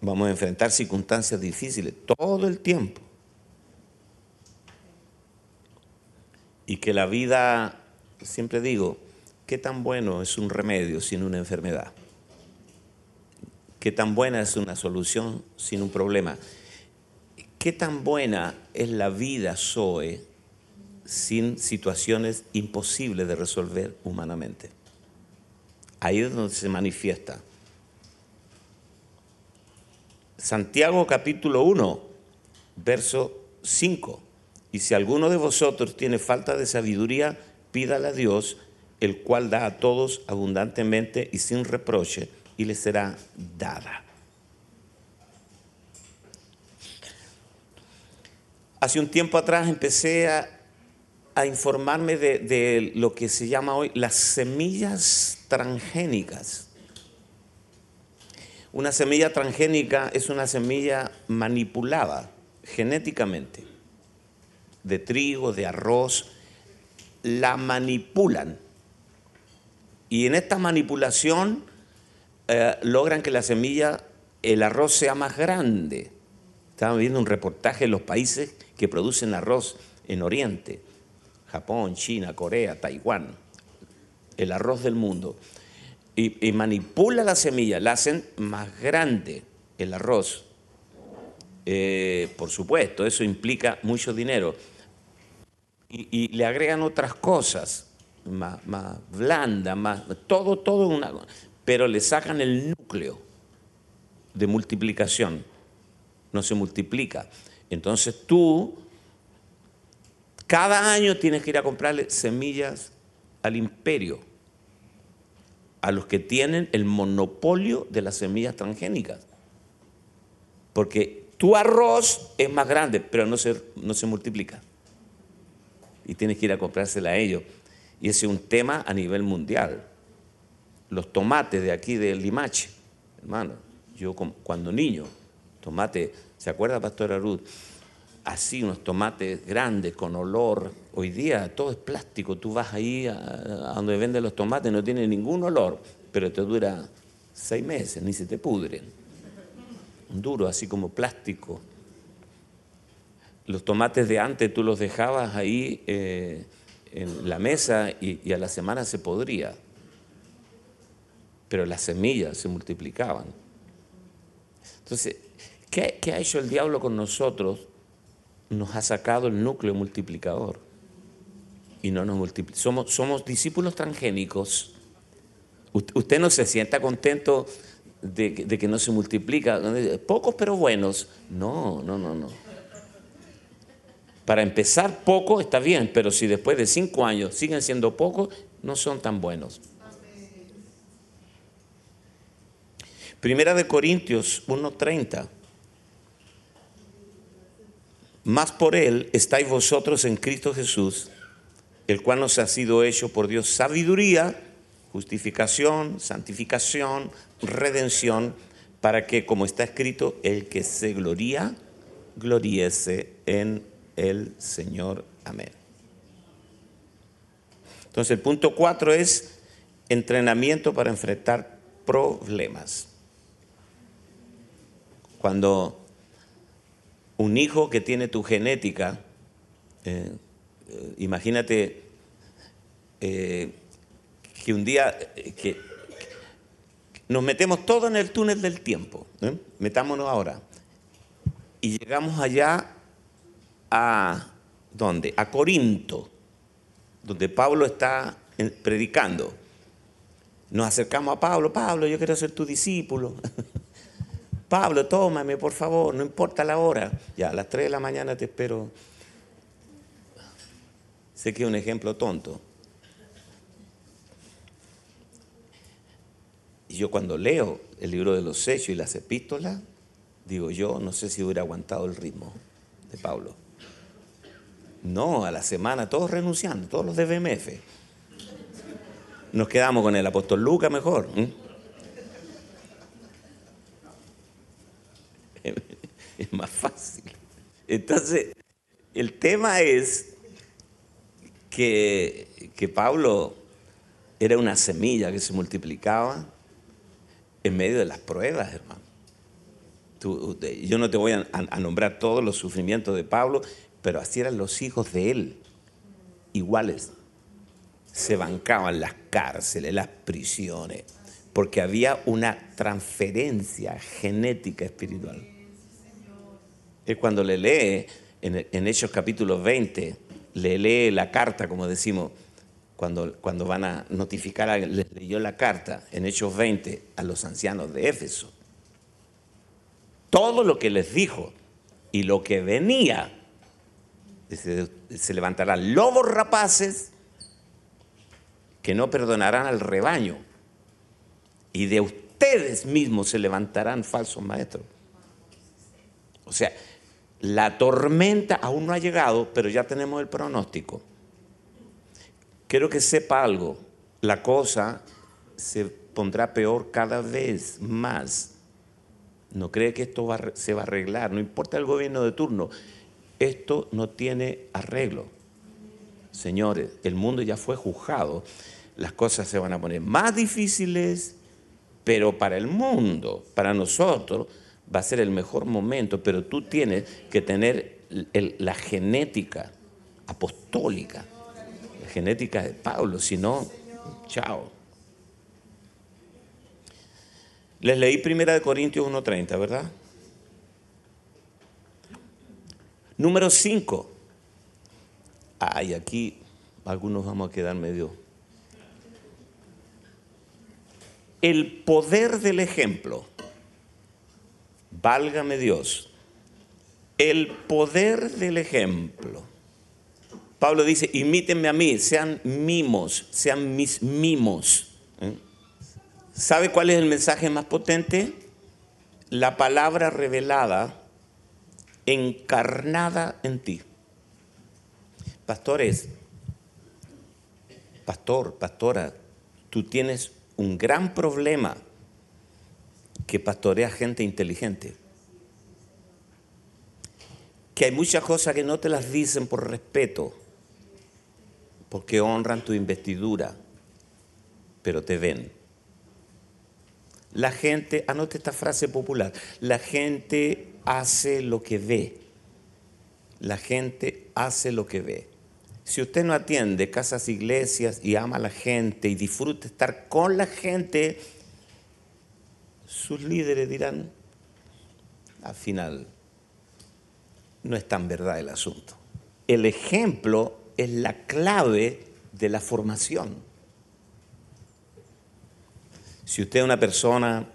Vamos a enfrentar circunstancias difíciles todo el tiempo. Y que la vida, siempre digo, ¿qué tan bueno es un remedio sin una enfermedad? ¿Qué tan buena es una solución sin un problema? ¿Qué tan buena es la vida, Zoe, sin situaciones imposibles de resolver humanamente? Ahí es donde se manifiesta. Santiago capítulo 1, verso 5. Y si alguno de vosotros tiene falta de sabiduría, pídala a Dios, el cual da a todos abundantemente y sin reproche, y le será dada. Hace un tiempo atrás empecé a, informarme de, de lo que se llama hoy las semillas transgénicas. Una semilla transgénica es una semilla manipulada genéticamente, de trigo, de arroz, la manipulan. Y en esta manipulación eh, logran que la semilla, el arroz sea más grande. Estaba viendo un reportaje de los países que producen arroz en Oriente, Japón, China, Corea, Taiwán, el arroz del mundo. Y, manipula la semilla, la hacen más grande el arroz. Eh, por supuesto, eso implica mucho dinero. Y, le agregan otras cosas, más, más blanda, más, todo, todo una pero le sacan el núcleo de multiplicación. No se multiplica. Entonces tú, cada año tienes que ir a comprarle semillas al imperio, a los que tienen el monopolio de las semillas transgénicas. Porque tu arroz es más grande, pero no se, no se multiplica. Y tienes que ir a comprársela a ellos. Y ese es un tema a nivel mundial los tomates de aquí del Limache, hermano, yo cuando niño, tomate, ¿se acuerda, Pastora Ruth? Así, unos tomates grandes, con olor. Hoy día todo es plástico, tú vas ahí a, donde venden los tomates, no tiene ningún olor, pero te dura seis meses, ni se te pudren. Duro, así como plástico. Los tomates de antes tú los dejabas ahí eh, en la mesa y, a la semana se podría pero las semillas se multiplicaban. Entonces, ¿qué, ha hecho el diablo con nosotros? Nos ha sacado el núcleo multiplicador y no nos multiplica. Somos, somos discípulos transgénicos. Usted no se sienta contento de, de, que no se multiplica. Pocos pero buenos. No, no, no, no. Para empezar, poco está bien, pero si después de cinco años siguen siendo pocos, no son tan buenos. Primera de Corintios 1:30. Más por él estáis vosotros en Cristo Jesús, el cual nos ha sido hecho por Dios sabiduría, justificación, santificación, redención, para que, como está escrito, el que se gloría, gloriese en el Señor. Amén. Entonces el punto cuatro es entrenamiento para enfrentar problemas. Cuando un hijo que tiene tu genética, eh, eh, imagínate eh, que un día que nos metemos todo en el túnel del tiempo, metámonos ahora, y llegamos allá a, ¿dónde? A Corinto, donde Pablo está predicando. Nos acercamos a Pablo, Pablo, yo quiero ser tu discípulo. Pablo, tómame, por favor, no importa la hora. Ya, a las 3 de la mañana te espero. Sé que es un ejemplo tonto. Y yo cuando leo el libro de los hechos y las epístolas, digo yo, no sé si hubiera aguantado el ritmo de Pablo. No, a la semana todos renunciando, todos los de BMF. Nos quedamos con el apóstol Lucas mejor. es más fácil. Entonces, el tema es que, que Pablo era una semilla que se multiplicaba en medio de las pruebas, hermano. yo no te voy a, a, nombrar todos los sufrimientos de Pablo, pero así eran los hijos de él, iguales. Se bancaban las cárceles, las prisiones, porque había una transferencia genética espiritual. Es cuando le lee en, Hechos capítulo 20, le lee la carta, como decimos, cuando, cuando van a notificar, les leyó la carta en Hechos 20 a los ancianos de Éfeso. Todo lo que les dijo y lo que venía, se, levantarán lobos rapaces que no perdonarán al rebaño y de ustedes mismos se levantarán falsos maestros. O sea, la tormenta aún no ha llegado, pero ya tenemos el pronóstico. Quiero que sepa algo, la cosa se pondrá peor cada vez más. No cree que esto se va a arreglar, no importa el gobierno de turno, esto no tiene arreglo. Señores, el mundo ya fue juzgado, las cosas se van a poner más difíciles, pero para el mundo, para nosotros, va a ser el mejor momento, pero tú tienes que tener la genética apostólica genética de Pablo, si no, chao. Les leí primera de Corintios 1.30, ¿verdad? Número 5. Ay, aquí algunos vamos a quedar medio. El poder del ejemplo. Válgame Dios. El poder del ejemplo. Pablo dice, imítenme a mí, sean mimos, sean mis mimos. ¿eh? ¿Sabe cuál es el mensaje más potente? La palabra revelada, encarnada en ti. Pastores, pastor, pastora, tú tienes un gran problema que pastorea gente inteligente. Que hay muchas cosas que no te las dicen por respeto porque honran tu investidura, pero te ven. La gente, anote esta frase popular, la gente hace lo que ve. La gente hace lo que ve. Si usted no atiende casas, iglesias y ama a la gente y disfruta estar con la gente, sus líderes dirán, al final, no es tan verdad el asunto. El ejemplo es la clave de la formación. Si usted es una persona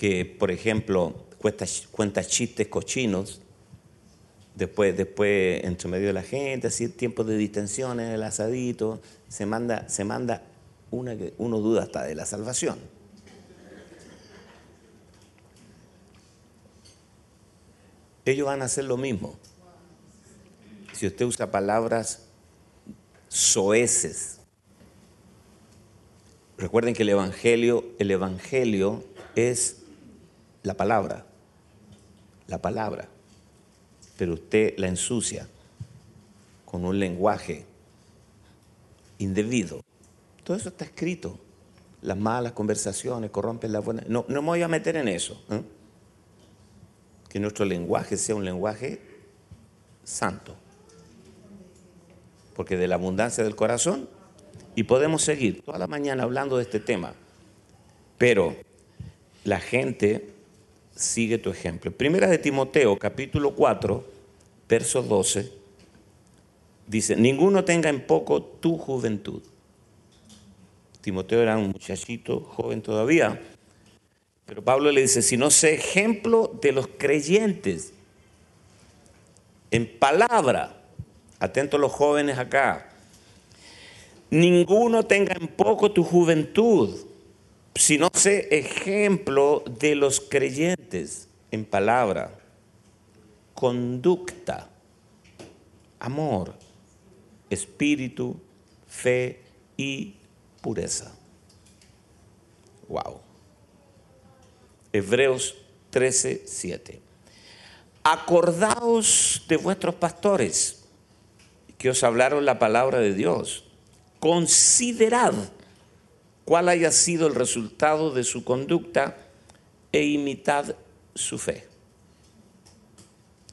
que, por ejemplo, cuenta, chistes cochinos, después, después, entre medio de la gente, así tiempo de distensión el asadito, se manda, se manda una que uno duda hasta de la salvación. Ellos van a hacer lo mismo si usted usa palabras soeces, recuerden que el evangelio, el evangelio es la palabra, la palabra, pero usted la ensucia con un lenguaje indebido. Todo eso está escrito. Las malas conversaciones corrompen las buenas. No, no me voy a meter en eso. ¿eh? Que nuestro lenguaje sea un lenguaje santo porque de la abundancia del corazón, y podemos seguir toda la mañana hablando de este tema, pero la gente sigue tu ejemplo. Primera de Timoteo, capítulo 4, verso 12, dice, ninguno tenga en poco tu juventud. Timoteo era un muchachito joven todavía, pero Pablo le dice, si no sé ejemplo de los creyentes en palabra, Atentos los jóvenes acá. Ninguno tenga en poco tu juventud, sino sé ejemplo de los creyentes en palabra, conducta, amor, espíritu, fe y pureza. Wow. Hebreos 13, 7. acordaos de vuestros pastores que os hablaron la palabra de Dios. Considerad cuál haya sido el resultado de su conducta e imitad su fe.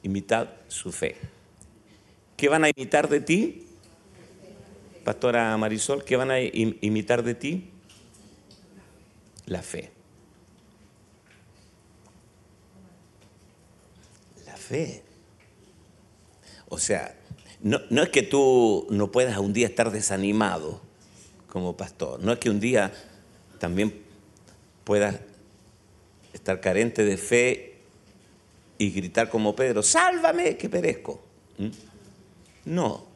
Imitad su fe. ¿Qué van a imitar de ti? Pastora Marisol, ¿qué van a imitar de ti? La fe. La fe. O sea, no, no, es que tú no puedas un día estar desanimado como pastor, no es que un día también puedas estar carente de fe y gritar como Pedro, sálvame que perezco. ¿Mm? No.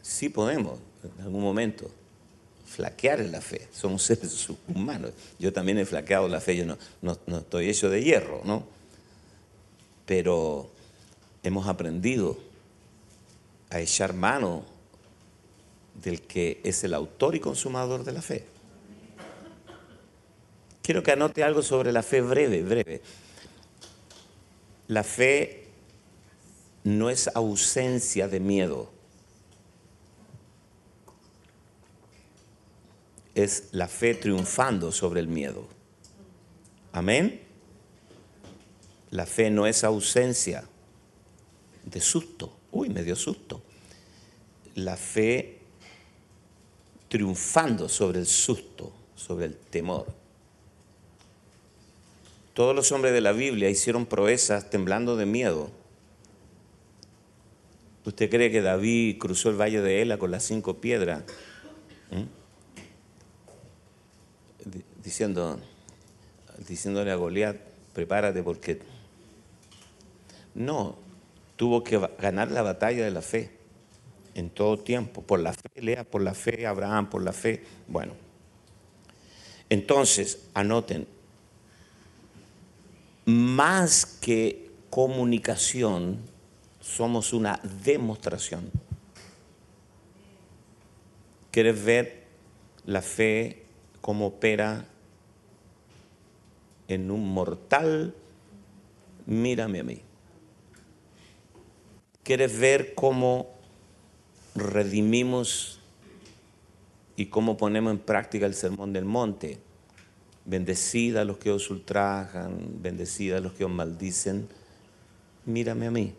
Sí podemos, en algún momento, flaquear en la fe. Somos seres humanos. Yo también he flaqueado la fe, yo no, no estoy hecho de hierro, ¿no? Pero hemos aprendido a echar mano del que es el autor y consumador de la fe. Quiero que anote algo sobre la fe breve, breve. La fe no es ausencia de miedo. Es la fe triunfando sobre el miedo. Amén. La fe no es ausencia de susto. Uy, me dio susto. La fe triunfando sobre el susto, sobre el temor. Todos los hombres de la Biblia hicieron proezas temblando de miedo. ¿Usted cree que David cruzó el valle de Ela con las cinco piedras? ¿Mm? Diciendo, diciéndole a Goliat, prepárate porque... No, tuvo que ganar la batalla de la fe en todo tiempo, por la fe, lea por la fe, Abraham por la fe. Bueno, entonces, anoten, más que comunicación, somos una demostración. ¿Quieres ver la fe cómo opera en un mortal? Mírame a mí. ¿Quieres ver cómo redimimos y cómo ponemos en práctica el sermón del monte? Bendecida a los que os ultrajan, bendecida a los que os maldicen. Mírame a mí.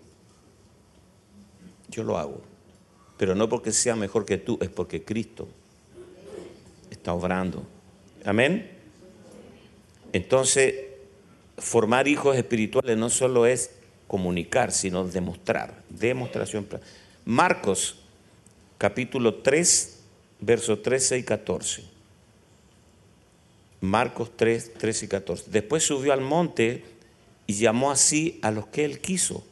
Yo lo hago. Pero no porque sea mejor que tú, es porque Cristo está obrando. Amén. Entonces, formar hijos espirituales no solo es comunicar, sino demostrar. Demostración. Marcos, capítulo 3, versos 13 y 14. Marcos 3, 13 y 14. Después subió al monte y llamó así a los que él quiso.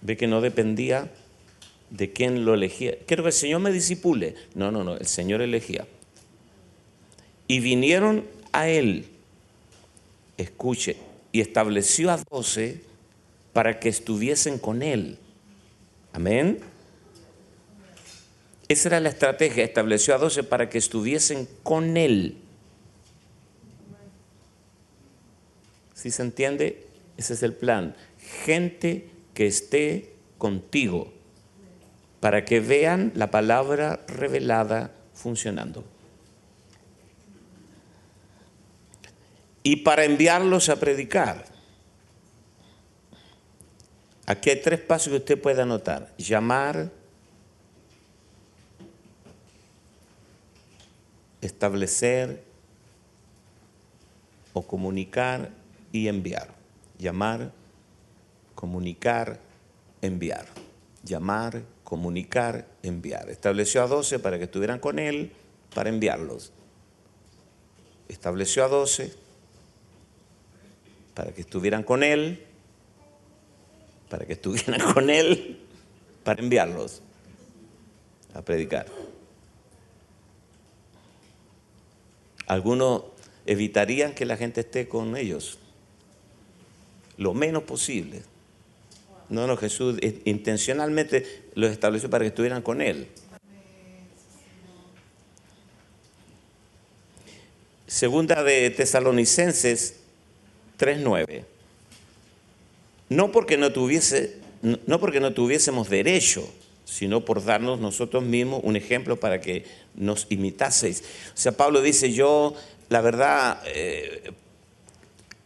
Ve que no dependía de quién lo elegía. Quiero que el Señor me disipule. No, no, no, el Señor elegía. Y vinieron a él, escuche, y estableció a doce para que estuviesen con él. Amén. Esa era la estrategia, estableció a doce para que estuviesen con él. ¿Sí se entiende? Ese es el plan. Gente que esté contigo para que vean la palabra revelada funcionando. Y para enviarlos a predicar. Aquí hay tres pasos que usted puede anotar. Llamar, establecer o comunicar y enviar. Llamar, comunicar, enviar. Llamar, comunicar, enviar. Estableció a doce para que estuvieran con él, para enviarlos. Estableció a doce para que estuvieran con él, para que estuvieran con él, para enviarlos a predicar. Algunos evitarían que la gente esté con ellos lo menos posible. No, no, Jesús intencionalmente los estableció para que estuvieran con Él. Segunda de Tesalonicenses 3.9. No porque no, porque no tuviésemos derecho, sino por darnos nosotros mismos un ejemplo para que nos imitaseis. O sea, Pablo dice, yo, la verdad, eh,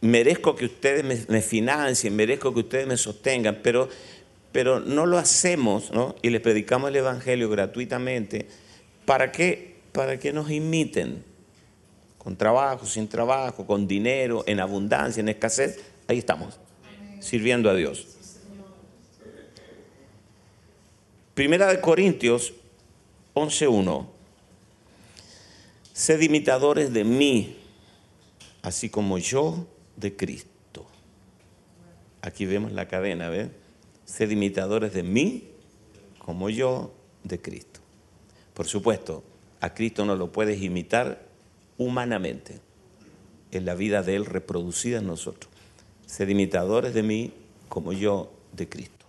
merezco que ustedes me, me, financien, merezco que ustedes me sostengan, pero, pero no lo hacemos, ¿no? Y les predicamos el Evangelio gratuitamente. ¿Para qué? Para que nos imiten. Con trabajo, sin trabajo, con dinero, en abundancia, en escasez. Ahí estamos, sirviendo a Dios. Primera de Corintios 11.1. Sed imitadores de mí, así como yo de Cristo. Aquí vemos la cadena, ¿ves? Sed imitadores de mí, como yo de Cristo. Por supuesto, a Cristo no lo puedes imitar humanamente. Es la vida de Él reproducida en nosotros. Sed imitadores de mí, como yo de Cristo.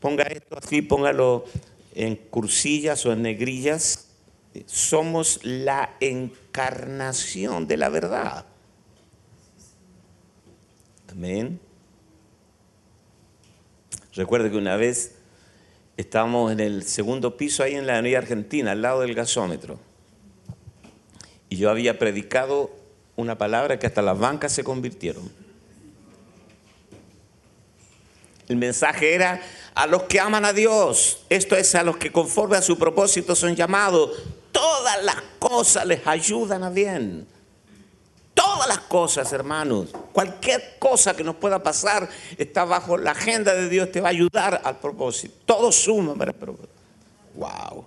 Ponga esto así, póngalo en cursillas o en negrillas. Somos la encarnación de la verdad. Amén. Recuerde que una vez estábamos en el segundo piso ahí en la Avenida Argentina, al lado del gasómetro. Y yo había predicado una palabra que hasta las bancas se convirtieron. El mensaje era a los que aman a Dios, esto es a los que conforme a su propósito son llamados, todas las cosas les ayudan a bien. Todas las cosas, hermanos, cualquier cosa que nos pueda pasar está bajo la agenda de Dios, te va a ayudar al propósito. Todo suma para el propósito. ¡Wow!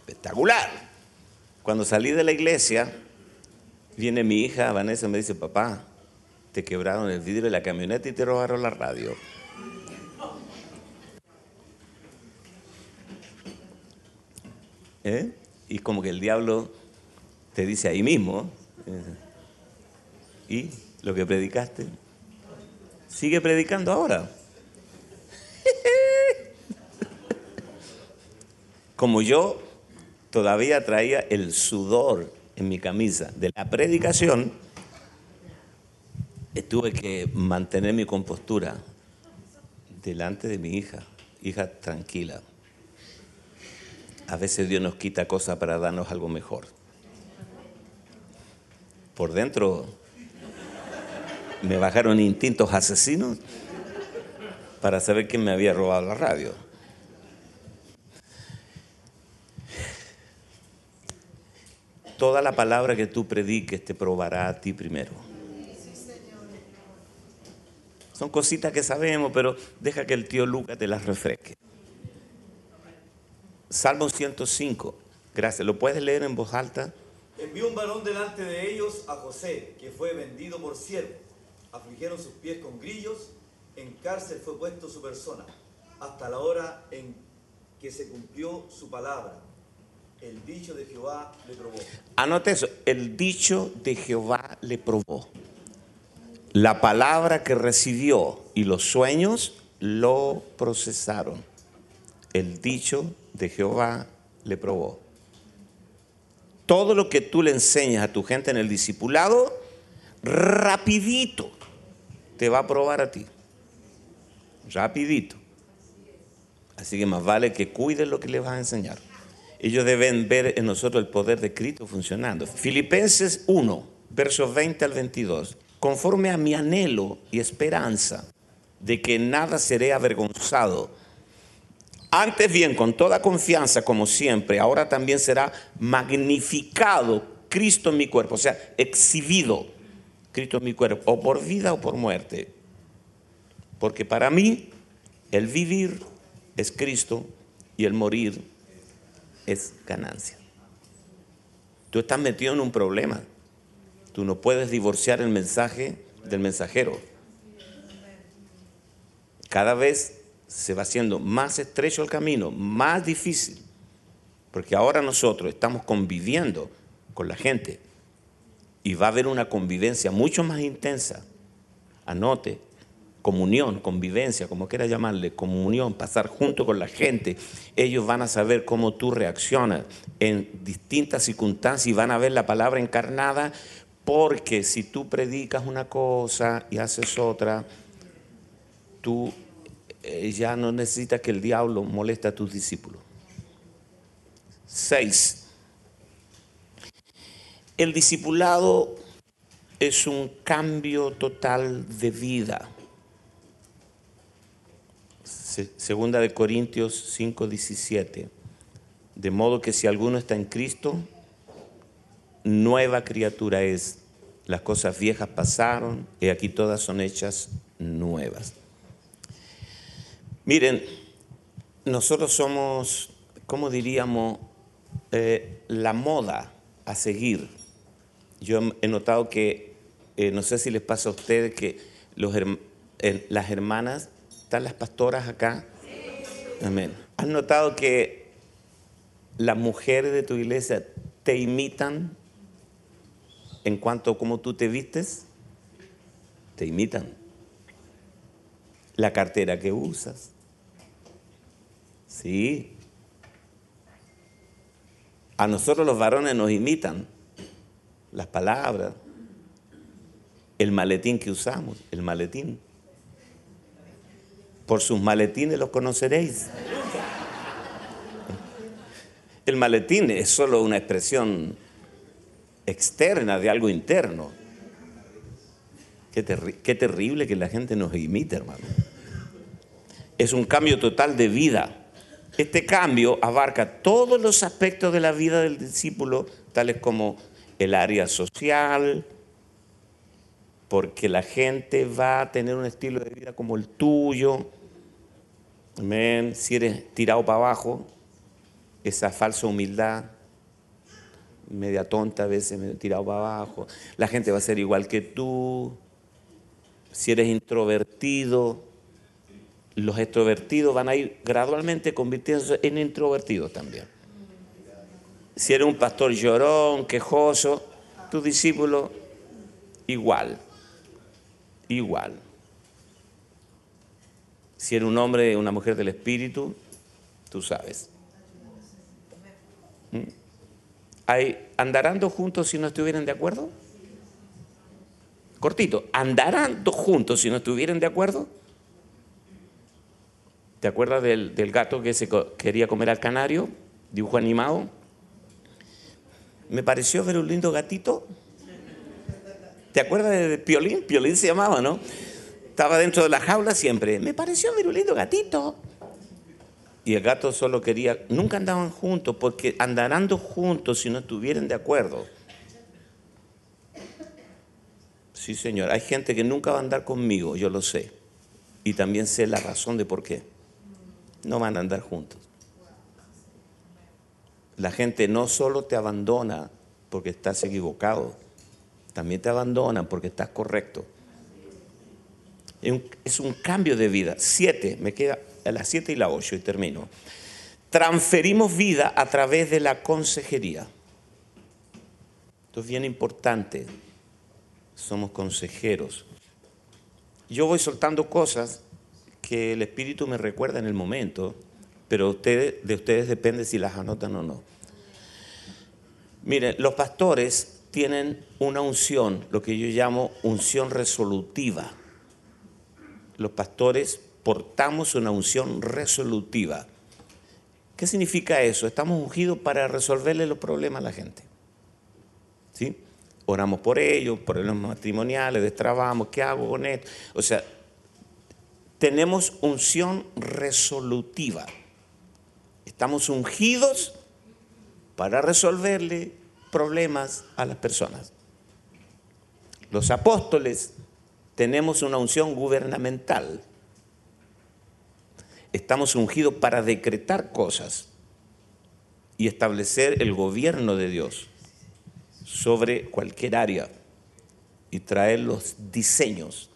Espectacular. Cuando salí de la iglesia, viene mi hija Vanessa y me dice, papá, te quebraron el vidrio de la camioneta y te robaron la radio. ¿Eh? Y como que el diablo te dice ahí mismo, ¿eh? ¿y lo que predicaste? Sigue predicando ahora. Como yo todavía traía el sudor en mi camisa de la predicación, tuve que mantener mi compostura delante de mi hija, hija tranquila. A veces Dios nos quita cosas para darnos algo mejor. Por dentro me bajaron instintos asesinos para saber quién me había robado la radio. Toda la palabra que tú prediques te probará a ti primero. Son cositas que sabemos, pero deja que el tío Lucas te las refresque. Salmo 105. Gracias. ¿Lo puedes leer en voz alta? Envió un varón delante de ellos a José, que fue vendido por siervo. Afligieron sus pies con grillos, en cárcel fue puesto su persona, hasta la hora en que se cumplió su palabra. El dicho de Jehová le probó. Anote eso, el dicho de Jehová le probó. La palabra que recibió y los sueños lo procesaron. El dicho de Jehová le probó. Todo lo que tú le enseñas a tu gente en el discipulado, rapidito te va a probar a ti. Rapidito. Así que más vale que cuides lo que le vas a enseñar. Ellos deben ver en nosotros el poder de Cristo funcionando. Filipenses 1, versos 20 al 22. Conforme a mi anhelo y esperanza de que nada seré avergonzado antes bien, con toda confianza, como siempre, ahora también será magnificado Cristo en mi cuerpo, o sea, exhibido Cristo en mi cuerpo, o por vida o por muerte. Porque para mí el vivir es Cristo y el morir es ganancia. Tú estás metido en un problema. Tú no puedes divorciar el mensaje del mensajero. Cada vez se va haciendo más estrecho el camino, más difícil, porque ahora nosotros estamos conviviendo con la gente y va a haber una convivencia mucho más intensa. Anote, comunión, convivencia, como quiera llamarle, comunión, pasar junto con la gente, ellos van a saber cómo tú reaccionas en distintas circunstancias y van a ver la palabra encarnada, porque si tú predicas una cosa y haces otra, tú ya no necesitas que el diablo moleste a tus discípulos. Seis. El discipulado es un cambio total de vida. Segunda de Corintios 5, 17. De modo que si alguno está en Cristo, nueva criatura es. Las cosas viejas pasaron y aquí todas son hechas nuevas. Miren, nosotros somos, ¿cómo diríamos? Eh, la moda a seguir. Yo he notado que, eh, no sé si les pasa a ustedes, que los, las hermanas ¿Están las pastoras acá? Amén. ¿Has notado que las mujeres de tu iglesia te imitan en cuanto a cómo tú te vistes? Te imitan. La cartera que usas. Sí. A nosotros los varones nos imitan las palabras, el maletín que usamos, el maletín. Por sus maletines los conoceréis. El maletín es solo una expresión externa de algo interno. Qué, terrible que la gente nos imite, hermano. Es un cambio total de vida. Este cambio abarca todos los aspectos de la vida del discípulo, tales como el área social, porque la gente va a tener un estilo de vida como el tuyo, Amén. Si eres tirado para abajo, esa falsa humildad, media tonta a veces, medio tirado para abajo. La gente va a ser igual que tú. Si eres introvertido, los extrovertidos van a ir gradualmente convirtiéndose en introvertidos también. Si eres un pastor llorón, quejoso, tu discípulo igual, igual. Si era un hombre, una mujer del espíritu, tú sabes. ¿Mm? ¿Andarán dos juntos si no estuvieran de acuerdo? Cortito, ¿andarán dos juntos si no estuvieran de acuerdo? ¿Te acuerdas del, gato que se quería comer al canario? Dibujo animado. Me pareció ver un lindo gatito. ¿Te acuerdas de Piolín? Piolín se llamaba, ¿no? Estaba dentro de la jaula siempre. Me pareció ver un lindo gatito. Y el gato solo quería, nunca andaban juntos, porque andarán juntos si no estuvieran de acuerdo. Sí, señor, hay gente que nunca va a andar conmigo, yo lo sé. Y también sé la razón de por qué. No van a andar juntos. La gente no solo te abandona porque estás equivocado, también te abandona porque estás correcto es un cambio de vida. Siete, me queda a las siete y la ocho y termino. Transferimos vida a través de la consejería. Esto es bien importante. Somos consejeros. Yo voy soltando cosas que el Espíritu me recuerda en el momento, pero ustedes, de ustedes depende si las anotan o no. Miren, los pastores tienen una unción, lo que yo llamo unción resolutiva los pastores portamos una unción resolutiva. ¿Qué significa eso? Estamos ungidos para resolverle los problemas a la gente. ¿Sí? Oramos por ellos, problemas matrimoniales, destrabamos, ¿qué hago con esto? O sea, tenemos unción resolutiva. Estamos ungidos para resolverle problemas a las personas. Los apóstoles tenemos una unción gubernamental. Estamos ungidos para decretar cosas y establecer el gobierno de Dios sobre cualquier área y traer los diseños.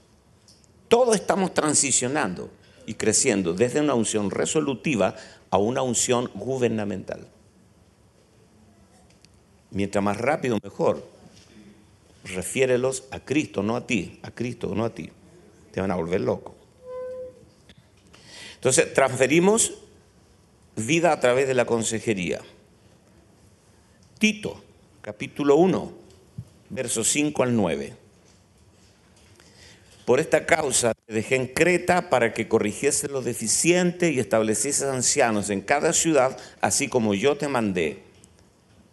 Todos estamos transicionando y creciendo desde una unción resolutiva a una unción gubernamental. Mientras más rápido, mejor refiérelos a Cristo, no a ti, a Cristo, no a ti. Te van a volver loco. Entonces, transferimos vida a través de la consejería. Tito, capítulo 1, versos 5 al 9. Por esta causa te dejé en Creta para que corrigiese lo deficiente y estableciese ancianos en cada ciudad, así como yo te mandé.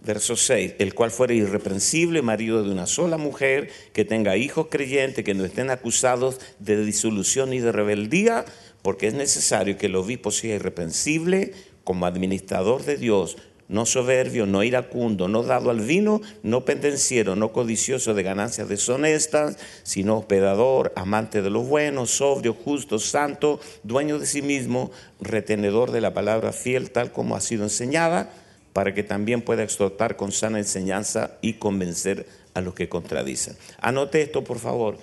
Verso 6, el cual fuera irreprensible, marido de una sola mujer, que tenga hijos creyentes, que no estén acusados de disolución y de rebeldía, porque es necesario que el obispo sea irreprensible como administrador de Dios, no soberbio, no iracundo, no dado al vino, no pendenciero, no codicioso de ganancias deshonestas, sino hospedador, amante de lo bueno, sobrio, justo, santo, dueño de sí mismo, retenedor de la palabra fiel tal como ha sido enseñada, para que también pueda exhortar con sana enseñanza y convencer a los que contradicen. Anote esto, por favor.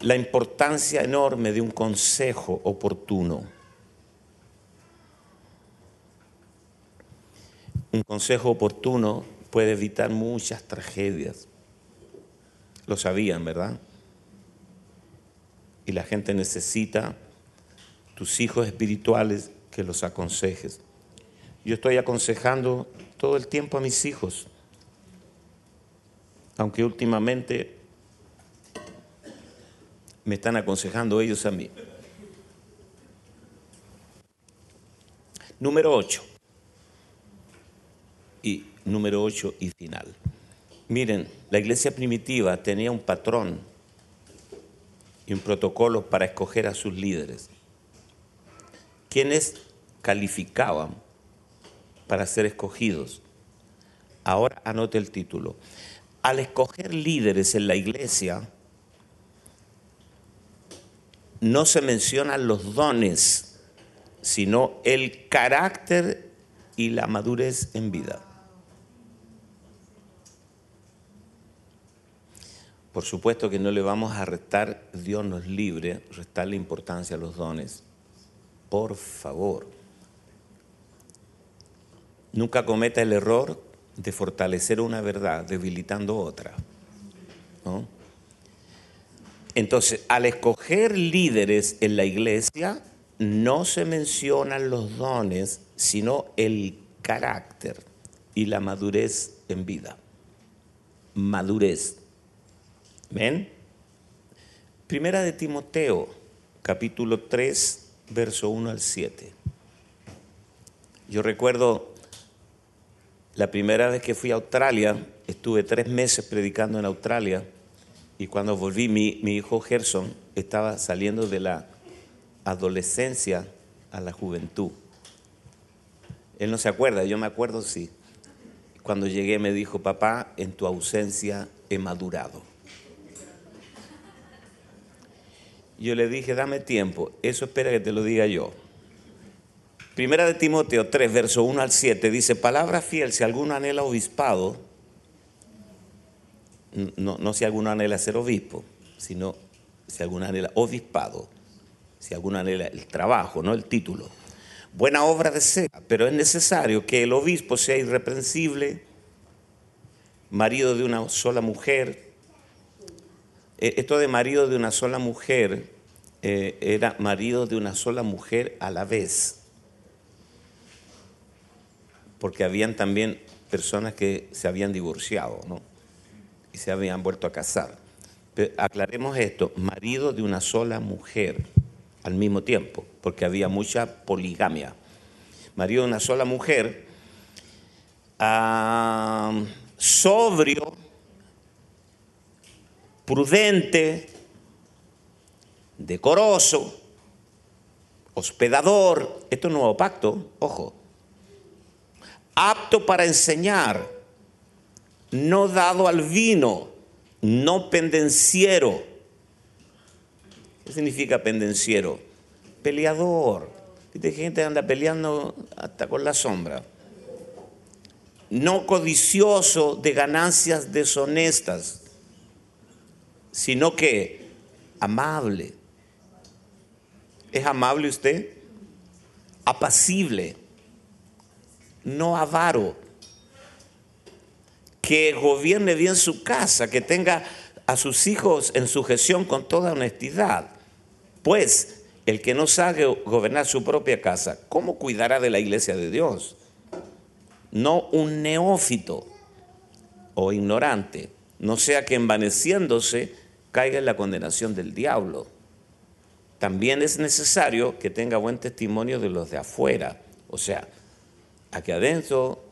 La importancia enorme de un consejo oportuno. Un consejo oportuno puede evitar muchas tragedias. Lo sabían, ¿verdad? Y la gente necesita tus hijos espirituales que los aconsejes. Yo estoy aconsejando todo el tiempo a mis hijos, aunque últimamente me están aconsejando ellos a mí. Número 8 y número 8 y final. Miren, la iglesia primitiva tenía un patrón y un protocolo para escoger a sus líderes. Quienes calificaban para ser escogidos. Ahora anote el título. Al escoger líderes en la iglesia, no se mencionan los dones, sino el carácter y la madurez en vida. Por supuesto que no le vamos a restar, Dios nos libre, restarle importancia a los dones. Por favor. Nunca cometa el error de fortalecer una verdad debilitando otra. Entonces, al escoger líderes en la iglesia, no se mencionan los dones, sino el carácter y la madurez en vida. Madurez. ¿Ven? Primera de Timoteo, capítulo 3, verso 1 al 7. Yo recuerdo la primera vez que fui a Australia, estuve tres meses predicando en Australia y cuando volví mi, mi hijo Gerson estaba saliendo de la adolescencia a la juventud. Él no se acuerda, yo me acuerdo sí. Cuando llegué me dijo, papá, en tu ausencia he madurado. Yo le dije, dame tiempo, eso espera que te lo diga yo. Primera de Timoteo 3, verso 1 al 7, dice, palabra fiel, si alguno anhela obispado, no, no si alguno anhela ser obispo, sino si alguno anhela obispado, si alguno anhela el trabajo, no el título. Buena obra desea, pero es necesario que el obispo sea irreprensible, marido de una sola mujer, eh, esto de marido de una sola mujer eh, era marido de una sola mujer a la vez, porque habían también personas que se habían divorciado ¿no? y se habían vuelto a casar. Pero aclaremos esto, marido de una sola mujer al mismo tiempo, porque había mucha poligamia. Marido de una sola mujer, ah, sobrio, prudente, decoroso, hospedador, esto es un nuevo pacto, ojo, apto para enseñar, no dado al vino, no pendenciero. ¿Qué significa pendenciero? Peleador. Hay gente anda peleando hasta con la sombra. No codicioso de ganancias deshonestas sino que amable. ¿Es amable usted? Apacible, no avaro, que gobierne bien su casa, que tenga a sus hijos en sujeción con toda honestidad. Pues El que no sabe gobernar su propia casa, ¿cómo cuidará de la iglesia de Dios? No un neófito o ignorante, no sea que envaneciéndose caiga en la condenación del diablo. También es necesario que tenga buen testimonio de los de afuera. O sea, aquí adentro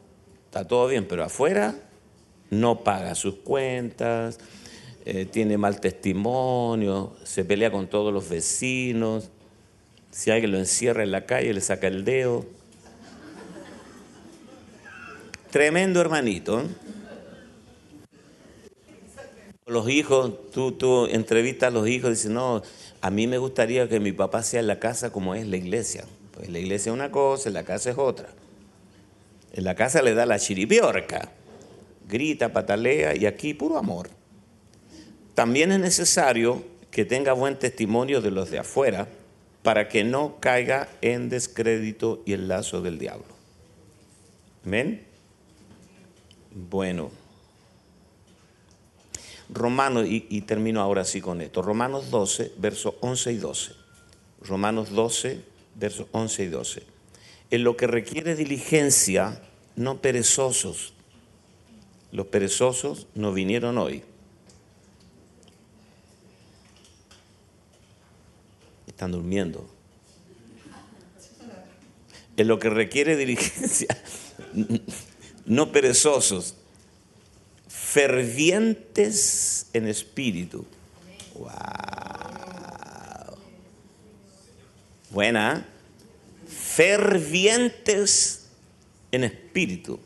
está todo bien, pero afuera no paga sus cuentas, eh, tiene mal testimonio, se pelea con todos los vecinos, si alguien lo encierra en la calle, le saca el dedo. Tremendo hermanito. ¿eh? Los hijos, tú, tú entrevistas a los hijos dices, no, a mí me gustaría que mi papá sea en la casa como es la iglesia. Pues la iglesia es una cosa, en la casa es otra. En la casa le da la chiripiorca, grita, patalea y aquí puro amor. También es necesario que tenga buen testimonio de los de afuera para que no caiga en descrédito y el lazo del diablo. Amén. Bueno. Romanos, y, y, termino ahora sí con esto, Romanos 12, versos 11 y 12. Romanos 12, versos 11 y 12. En lo que requiere diligencia, no perezosos. Los perezosos no vinieron hoy. Están durmiendo. En lo que requiere diligencia, no perezosos, fervientes en espíritu. Wow. Buena. Fervientes en espíritu,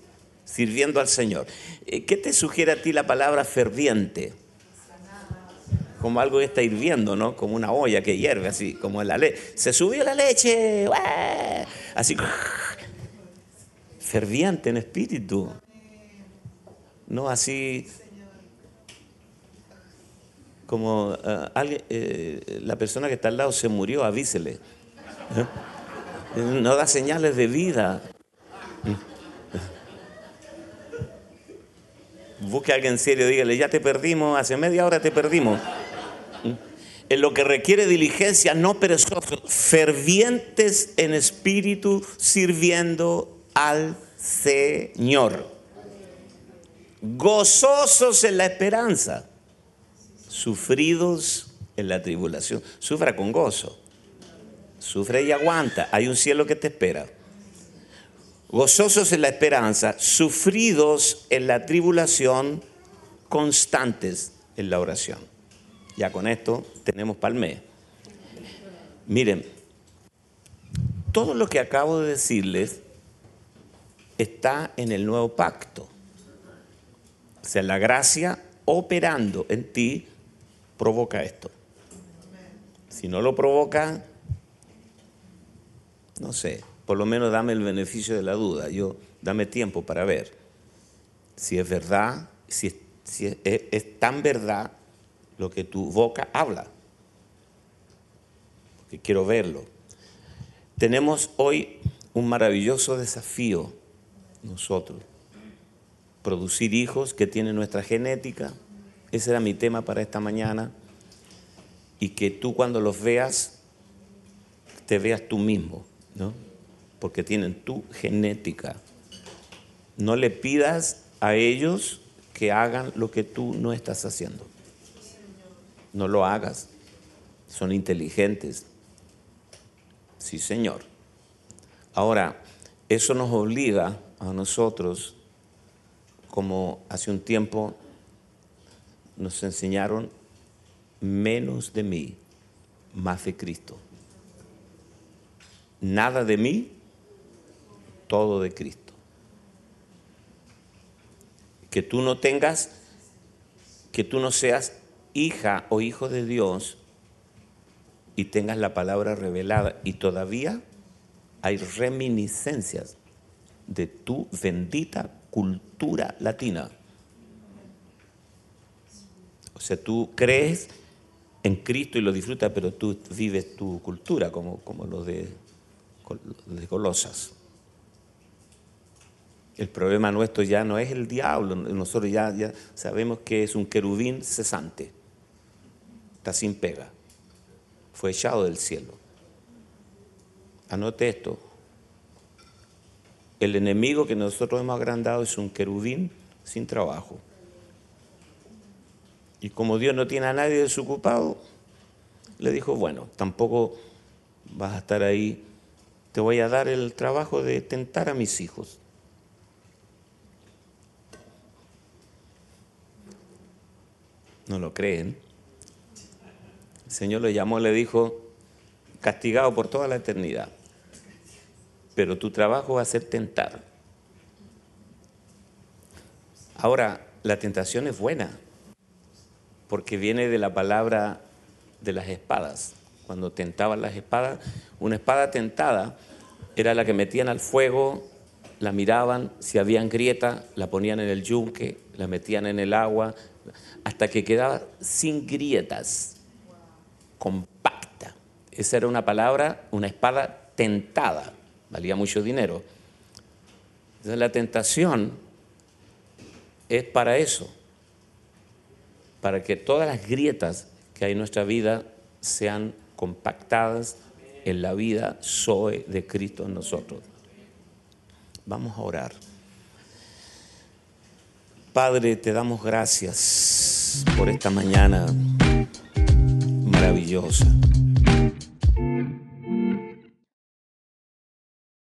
sirviendo al Señor. Eh, ¿Qué te sugiere a ti la palabra ferviente? Como algo que está hirviendo, ¿no? Como una olla que hierve, así, como la leche. Se subió la leche, así. Ferviente en espíritu. No así como uh, alguien, eh, la persona que está al lado se murió, avísele. ¿Eh? No da señales de vida. Busque a alguien serio, dígale, ya te perdimos, hace media hora te perdimos. En lo que requiere diligencia, no perezosos, fervientes en espíritu, sirviendo al Señor. Gozosos en la esperanza, sufridos en la tribulación. Sufra con gozo. Sufre y aguanta. Hay un cielo que te espera. Gozosos en la esperanza, sufridos en la tribulación, constantes en la oración. Ya con esto tenemos palme. Miren, todo lo que acabo de decirles está en el nuevo pacto. O sea, la gracia operando en ti provoca esto. Si no lo provoca, no sé, por lo menos dame el beneficio de la duda. Yo, dame tiempo para ver si es verdad, si, es, es tan verdad lo que tu boca habla. Porque quiero verlo. Tenemos hoy un maravilloso desafío nosotros. Producir hijos que tienen nuestra genética. Ese era mi tema para esta mañana. Y que tú cuando los veas, te veas tú mismo, ¿no? Porque tienen tu genética. No le pidas a ellos que hagan lo que tú no estás haciendo. No lo hagas. Son inteligentes. Sí, Señor. Ahora, eso nos obliga a nosotros, como hace un tiempo nos enseñaron, menos de mí, más de Cristo. Nada de mí, todo de Cristo. Que tú no tengas, que tú no seas hija o hijo de Dios y tengas la palabra revelada y todavía hay reminiscencias de tu bendita cultura latina. O sea, tú crees en Cristo y lo disfrutas, pero tú vives tu cultura como, como lo de, de Colosas. El problema nuestro ya no es el diablo, nosotros ya, ya sabemos que es un querubín cesante, está sin pega, fue echado del cielo. anote esto, el enemigo que nosotros hemos agrandado es un querubín sin trabajo. Y como Dios no tiene a nadie desocupado, le dijo, bueno, tampoco vas a estar ahí, te voy a dar el trabajo de tentar a mis hijos. No lo creen. El Señor lo llamó, le dijo, castigado por toda la eternidad, pero tu trabajo va a ser tentar. Ahora, la tentación es buena, porque viene de la palabra de las espadas. Cuando tentaban las espadas, una espada tentada era la que metían al fuego, la miraban, si habían grieta, la ponían en el yunque, la metían en el agua, hasta que quedaba sin grietas, compacta. Esa era una palabra, una espada tentada, valía mucho dinero. Entonces la tentación es para eso, para que todas las grietas que hay en nuestra vida sean compactadas en la vida Zoe de Cristo en nosotros. Vamos a orar. Padre, te damos gracias por esta mañana maravillosa.